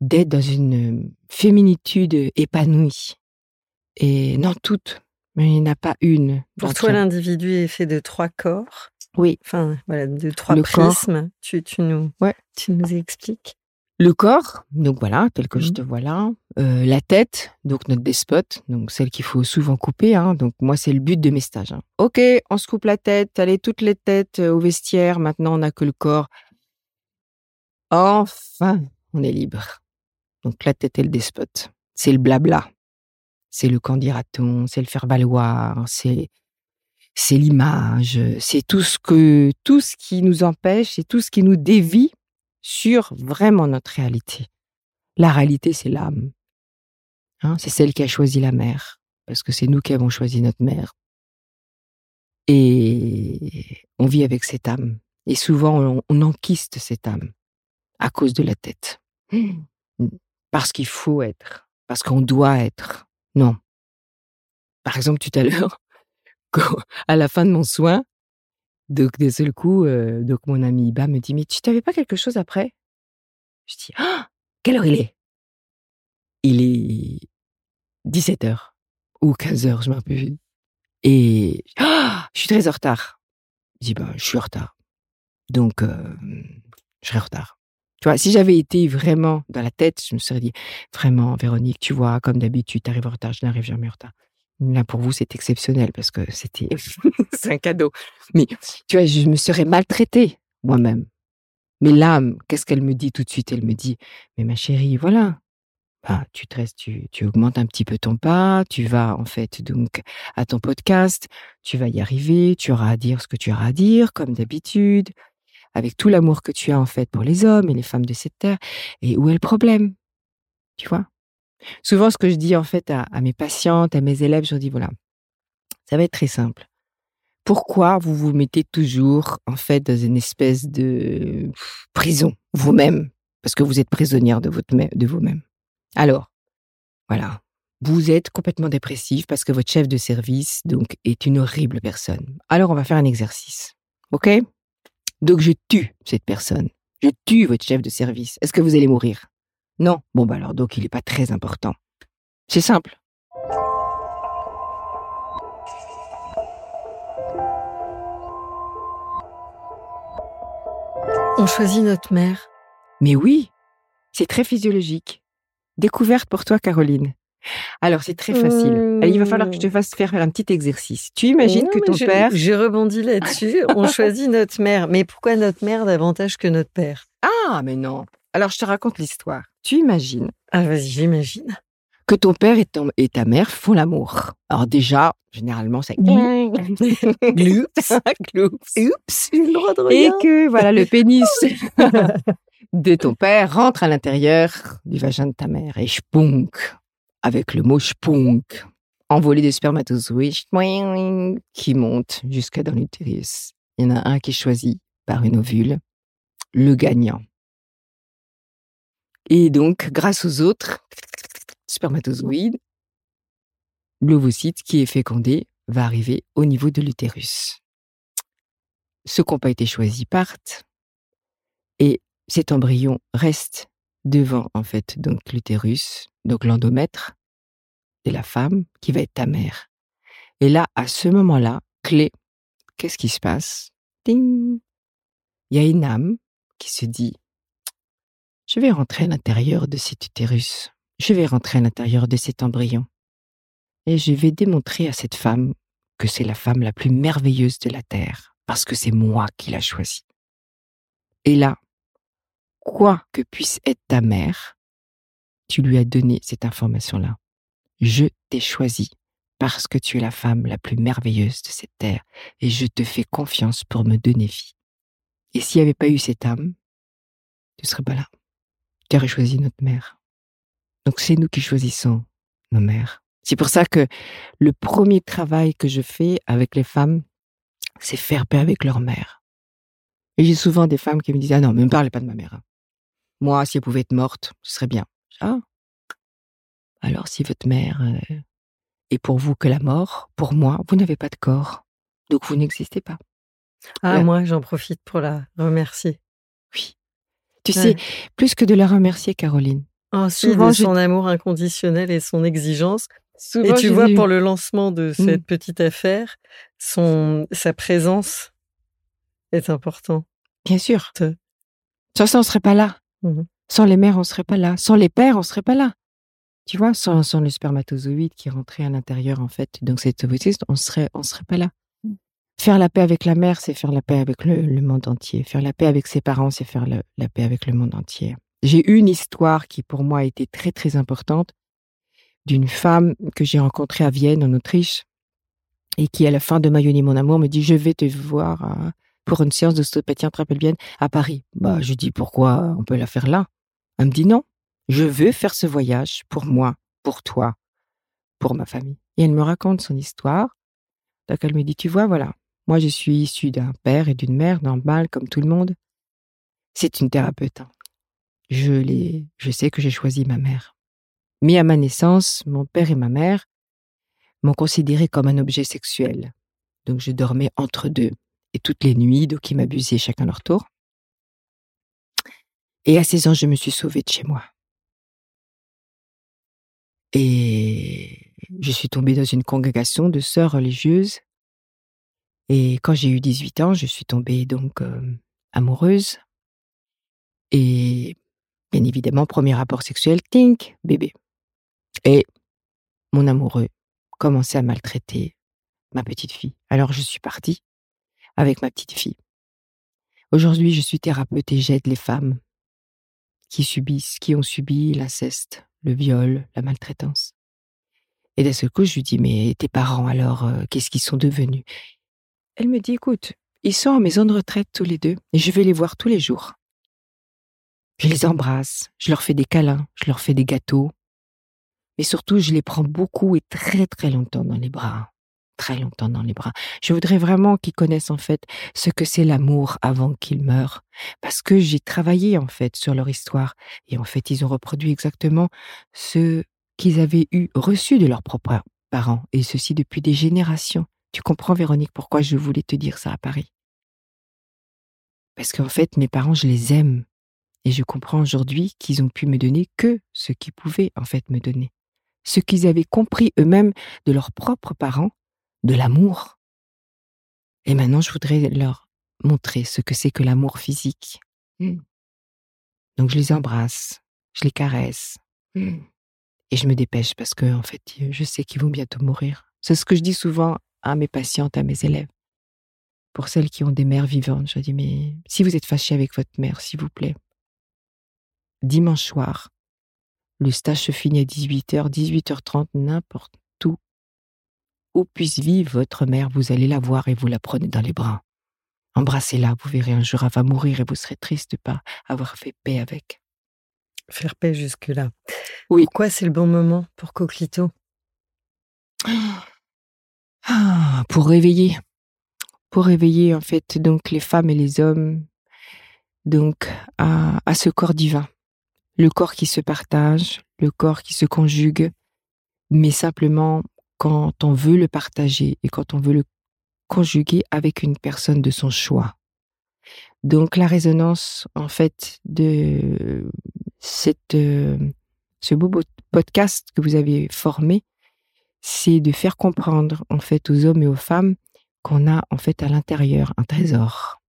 d'être dans une euh, féminitude épanouie. Et non toutes, mais il n'y en a pas une. Pour toi, l'individu est fait de trois corps, Oui, enfin, voilà, de trois Le corps. prismes. Tu, tu, nous, Ouais. tu nous expliques Le corps, donc voilà, tel que je Mhm. te vois là. Euh, la tête, donc notre despote, donc celle qu'il faut souvent couper. Hein. Donc moi, c'est le but de mes stages. hein. Ok, on se coupe la tête, allez, toutes les têtes euh, au vestiaire. Maintenant, on n'a que le corps. Enfin, on est libre. Donc la tête et le despote. C'est le blabla. C'est le quand dira-t-on, c'est le faire valoir, c'est c'est l'image, c'est tout ce que tout ce qui nous empêche et tout ce qui nous dévie sur vraiment notre réalité. La réalité, c'est l'âme. Hein, c'est celle qui a choisi la mère, parce que c'est nous qui avons choisi notre mère. Et on vit avec cette âme. Et souvent, on, on enquiste cette âme à cause de la tête. Parce qu'il faut être, parce qu'on doit être. Non. Par exemple, tout à l'heure, à la fin de mon soin, donc d'un seul coup, euh, donc mon ami Iba me dit mais tu t'avais pas quelque chose après? Je dis ah quelle heure il est? Il est 17 h ou 15 h je m'en rappelle. Et ah je suis très en retard. Je dis bah je suis en retard. Donc euh, je serai en retard. Si j'avais été vraiment dans la tête, je me serais dit vraiment Véronique, tu vois, comme d'habitude, tu arrives en retard, je n'arrive jamais en retard. Là, pour vous, c'est exceptionnel parce que c'était c'est un cadeau. Mais tu vois, je me serais maltraitée moi-même. Mais l'âme, qu'est-ce qu'elle me dit tout de suite? Elle me dit, mais ma chérie, voilà, tu te tu, tu augmentes un petit peu ton pas, tu vas en fait donc à ton podcast, tu vas y arriver, tu auras à dire ce que tu auras à dire, comme d'habitude, avec tout l'amour que tu as en fait pour les hommes et les femmes de cette terre. Et où est le problème Tu vois? Souvent, ce que je dis en fait à, mes patientes, à mes élèves, je leur dis voilà, ça va être très simple. Pourquoi vous vous mettez toujours en fait dans une espèce de prison vous-même? Parce que vous êtes prisonnière de de vous-même. Alors, voilà, vous êtes complètement dépressif parce que votre chef de service donc est une horrible personne. Alors on va faire un exercice, ok? Donc je tue cette personne. Je tue votre chef de service. Est-ce que vous allez mourir? Non. Bon bah alors donc il n'est pas très important. C'est simple. On choisit notre mère. Mais oui, c'est très physiologique. Découverte pour toi, Caroline. Alors, c'est très facile. Il va falloir que je te fasse faire un petit exercice. Tu imagines Non, que ton je, père... Je rebondis là-dessus. On choisit notre mère. Mais pourquoi notre mère davantage que notre père? Ah, mais non. Alors, je te raconte l'histoire. Tu imagines Ah, vas-y, j'imagine. que ton père et, ton- et ta mère font l'amour. Alors déjà, généralement, c'est Gloops. Gloops. Oups, j'ai le droit de Et regarder. que voilà le pénis de ton père rentre à l'intérieur du vagin de ta mère et spunk avec le mot spunk envolé de spermatozoïdes qui monte jusqu'à dans l'utérus. Il y en a un qui est choisi par une ovule, le gagnant. Et donc, grâce aux autres spermatozoïdes, l'ovocyte qui est fécondé va arriver au niveau de l'utérus. Ceux qui n'ont pas été choisis partent et cet embryon reste devant en fait donc l'utérus, donc l'endomètre de la femme qui va être ta mère. Et là, à ce moment-là, clé, qu'est-ce qui se passe? Ding Il y a une âme qui se dit je vais rentrer à l'intérieur de cet utérus, je vais rentrer à l'intérieur de cet embryon et je vais démontrer à cette femme que c'est la femme la plus merveilleuse de la terre parce que c'est moi qui l'a choisie. Et là, quoi que puisse être ta mère, tu lui as donné cette information-là. Je t'ai choisi parce que tu es la femme la plus merveilleuse de cette terre et je te fais confiance pour me donner vie. Et s'il n'y avait pas eu cette âme, tu ne serais pas là. Tu aurais choisi notre mère. Donc c'est nous qui choisissons nos mères. C'est pour ça que le premier travail que je fais avec les femmes, c'est faire paix avec leur mère. Et j'ai souvent des femmes qui me disent Ah non, ne me parlez pas de ma mère. hein. Moi, si elle pouvait être morte, ce serait bien. Ah. Alors, si votre mère euh, est pour vous que la mort, pour moi, vous n'avez pas de corps. Donc, vous n'existez pas. Ah, moi, j'en profite pour la remercier. Oui. Tu Ouais. sais, plus que de la remercier, Caroline. Oh, Souvent, de son amour inconditionnel et son exigence. Souvent, Et tu vois, pour le lancement de Mm. cette petite affaire, son, sa présence est important. Bien sûr. Sans ça, on serait pas là. Mhm. Sans les mères, on serait pas là. Sans les pères, on serait pas là. Tu vois, sans, sans le spermatozoïde qui rentrait à l'intérieur, en fait, donc cet ovocyste, on serait, on serait pas là. Faire la paix avec la mère, c'est faire la paix avec le, le monde entier. Faire la paix avec ses parents, c'est faire la paix avec le monde entier. J'ai eu une histoire qui, pour moi, a été très, très importante d'une femme que j'ai rencontrée à Vienne, en Autriche, et qui, à la fin de Mayoni, mon amour, me dit, je vais te voir euh, pour une séance d'ostéopathie intrapelvienne à Paris. Bah, je dis, pourquoi on peut la faire là? Elle me dit, non, je veux faire ce voyage pour moi, pour toi, pour ma famille. Et elle me raconte son histoire. Donc elle me dit, tu vois, voilà, moi je suis issue d'un père et d'une mère normale comme tout le monde. C'est une thérapeute. hein. Je l'ai, je sais que j'ai choisi ma mère. Mais à ma naissance, mon père et ma mère m'ont considéré comme un objet sexuel. Donc je dormais entre deux. Et toutes les nuits, donc ils m'abusaient chacun leur tour. Et à 16 ans, je me suis sauvée de chez moi. Et je suis tombée dans une congrégation de sœurs religieuses. Et quand j'ai eu 18 ans, je suis tombée donc euh, amoureuse. Et bien évidemment, premier rapport sexuel, tink, bébé. Et mon amoureux commençait à maltraiter ma petite fille. Alors je suis partie avec ma petite fille. Aujourd'hui, je suis thérapeute et j'aide les femmes qui subissent, qui ont subi l'inceste, le viol, la maltraitance. Et d'un seul coup, je lui dis, mais tes parents alors, euh, qu'est-ce qu'ils sont devenus? Elle me dit, écoute, ils sont en maison de retraite tous les deux et je vais les voir tous les jours. Je les embrasse, je leur fais des câlins, je leur fais des gâteaux. Mais surtout, je les prends beaucoup et très très longtemps dans les bras. Très longtemps dans les bras. Je voudrais vraiment qu'ils connaissent en fait ce que c'est l'amour avant qu'ils meurent. Parce que j'ai travaillé en fait sur leur histoire. Et en fait, ils ont reproduit exactement ce qu'ils avaient eu reçu de leurs propres parents. Et ceci depuis des générations. Tu comprends, Véronique, pourquoi je voulais te dire ça à Paris? Parce qu'en fait, mes parents, je les aime. Et je comprends aujourd'hui qu'ils ont pu me donner que ce qu'ils pouvaient en fait me donner. Ce qu'ils avaient compris eux-mêmes de leurs propres parents, de l'amour. Et maintenant, je voudrais leur montrer ce que c'est que l'amour physique. Mm. Donc, je les embrasse, je les caresse. Mm. Et je me dépêche parce que, en fait, je sais qu'ils vont bientôt mourir. C'est ce que je dis souvent à mes patientes, à mes élèves. Pour celles qui ont des mères vivantes, je dis, mais si vous êtes fâché avec votre mère, s'il vous plaît, dimanche soir. Le stage se finit à 18h, 18h30, n'importe où. Puisse vivre votre mère, vous allez la voir et vous la prenez dans les bras. Embrassez-la, vous verrez un jour, elle va mourir et vous serez triste de pas avoir fait paix avec. Faire paix jusque-là. Oui. Pourquoi c'est le bon moment pour Coquelito? Ah, pour réveiller. Pour réveiller, en fait, donc les femmes et les hommes, donc, à, à ce corps divin. Le corps qui se partage, le corps qui se conjugue, mais simplement quand on veut le partager et quand on veut le conjuguer avec une personne de son choix. Donc la résonance en fait de cette euh, ce beau podcast que vous avez formé, c'est de faire comprendre en fait aux hommes et aux femmes qu'on a en fait à l'intérieur un trésor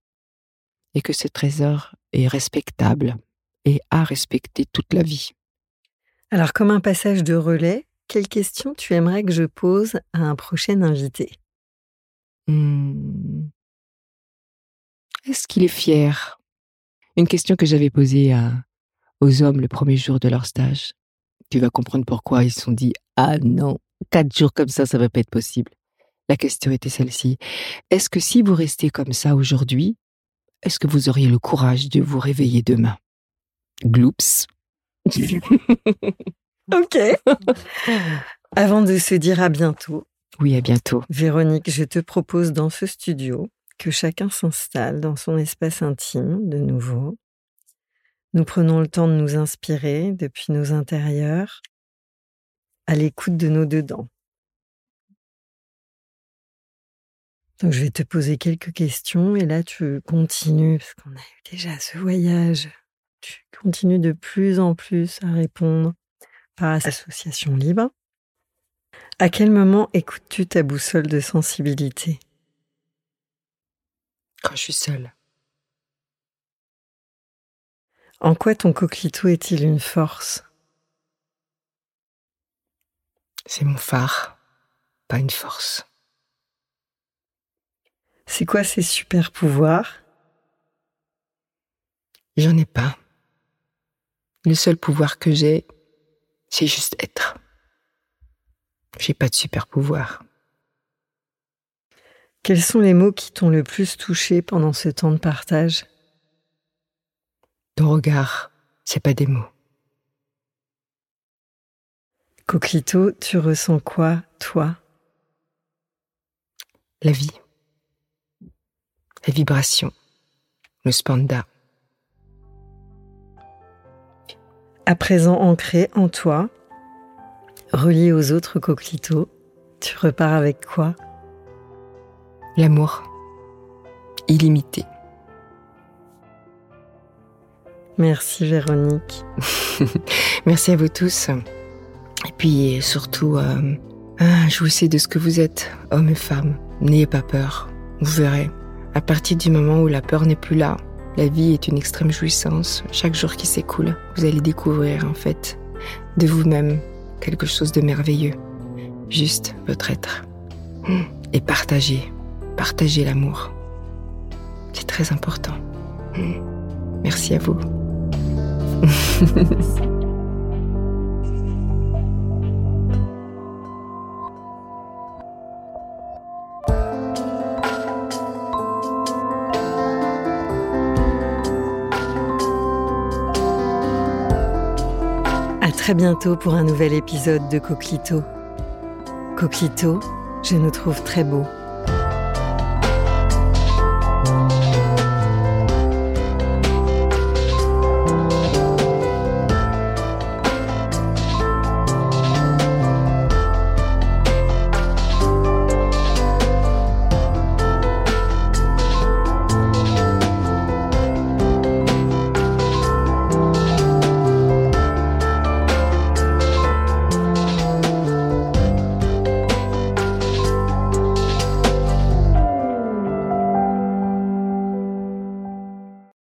et que ce trésor est respectable et à respecter toute la vie. Alors comme un passage de relais, quelle question tu aimerais que je pose à un prochain invité? Hmm. Est-ce qu'il est fier? Une question que j'avais posée à, aux hommes le premier jour de leur stage. Tu vas comprendre pourquoi ils se sont dit Ah non, quatre jours comme ça, ça va pas être possible. La question était celle-ci. Est-ce que si vous restez comme ça aujourd'hui, est-ce que vous auriez le courage de vous réveiller demain? Gloops. ok. Avant de se dire à bientôt, oui, à bientôt. Véronique, je te propose dans ce studio que chacun s'installe dans son espace intime de nouveau. Nous prenons le temps de nous inspirer depuis nos intérieurs à l'écoute de nos dedans. Donc je vais te poser quelques questions et là tu continues parce qu'on a eu déjà ce voyage. Tu continues de plus en plus à répondre par association libre. À quel moment écoutes-tu ta boussole de sensibilité? Quand je suis seule. En quoi ton coquelito est-il une force? C'est mon phare, pas une force. C'est quoi ses super pouvoirs? J'en ai pas. Le seul pouvoir que j'ai, c'est juste être. J'ai pas de super pouvoir. Quels sont les mots qui t'ont le plus touché pendant ce temps de partage? Ton regard, c'est pas des mots. Coquelito, tu ressens quoi, toi? La vie. La vibration. Le spanda. À présent ancré en toi, relié aux autres coquelitos, tu repars avec quoi? L'amour. Illimité. Merci Véronique. Merci à vous tous. Et puis surtout, euh, ah, jouissez de ce que vous êtes, hommes et femmes. N'ayez pas peur. Vous verrez. À partir du moment où la peur n'est plus là, la vie est une extrême jouissance. Chaque jour qui s'écoule, vous allez découvrir en fait de vous-même quelque chose de merveilleux. Juste votre être. Et partagez. Partagez l'amour. C'est très important. Merci à vous. très bientôt pour un nouvel épisode de Coquelito. Coquelito, je nous trouve très beau.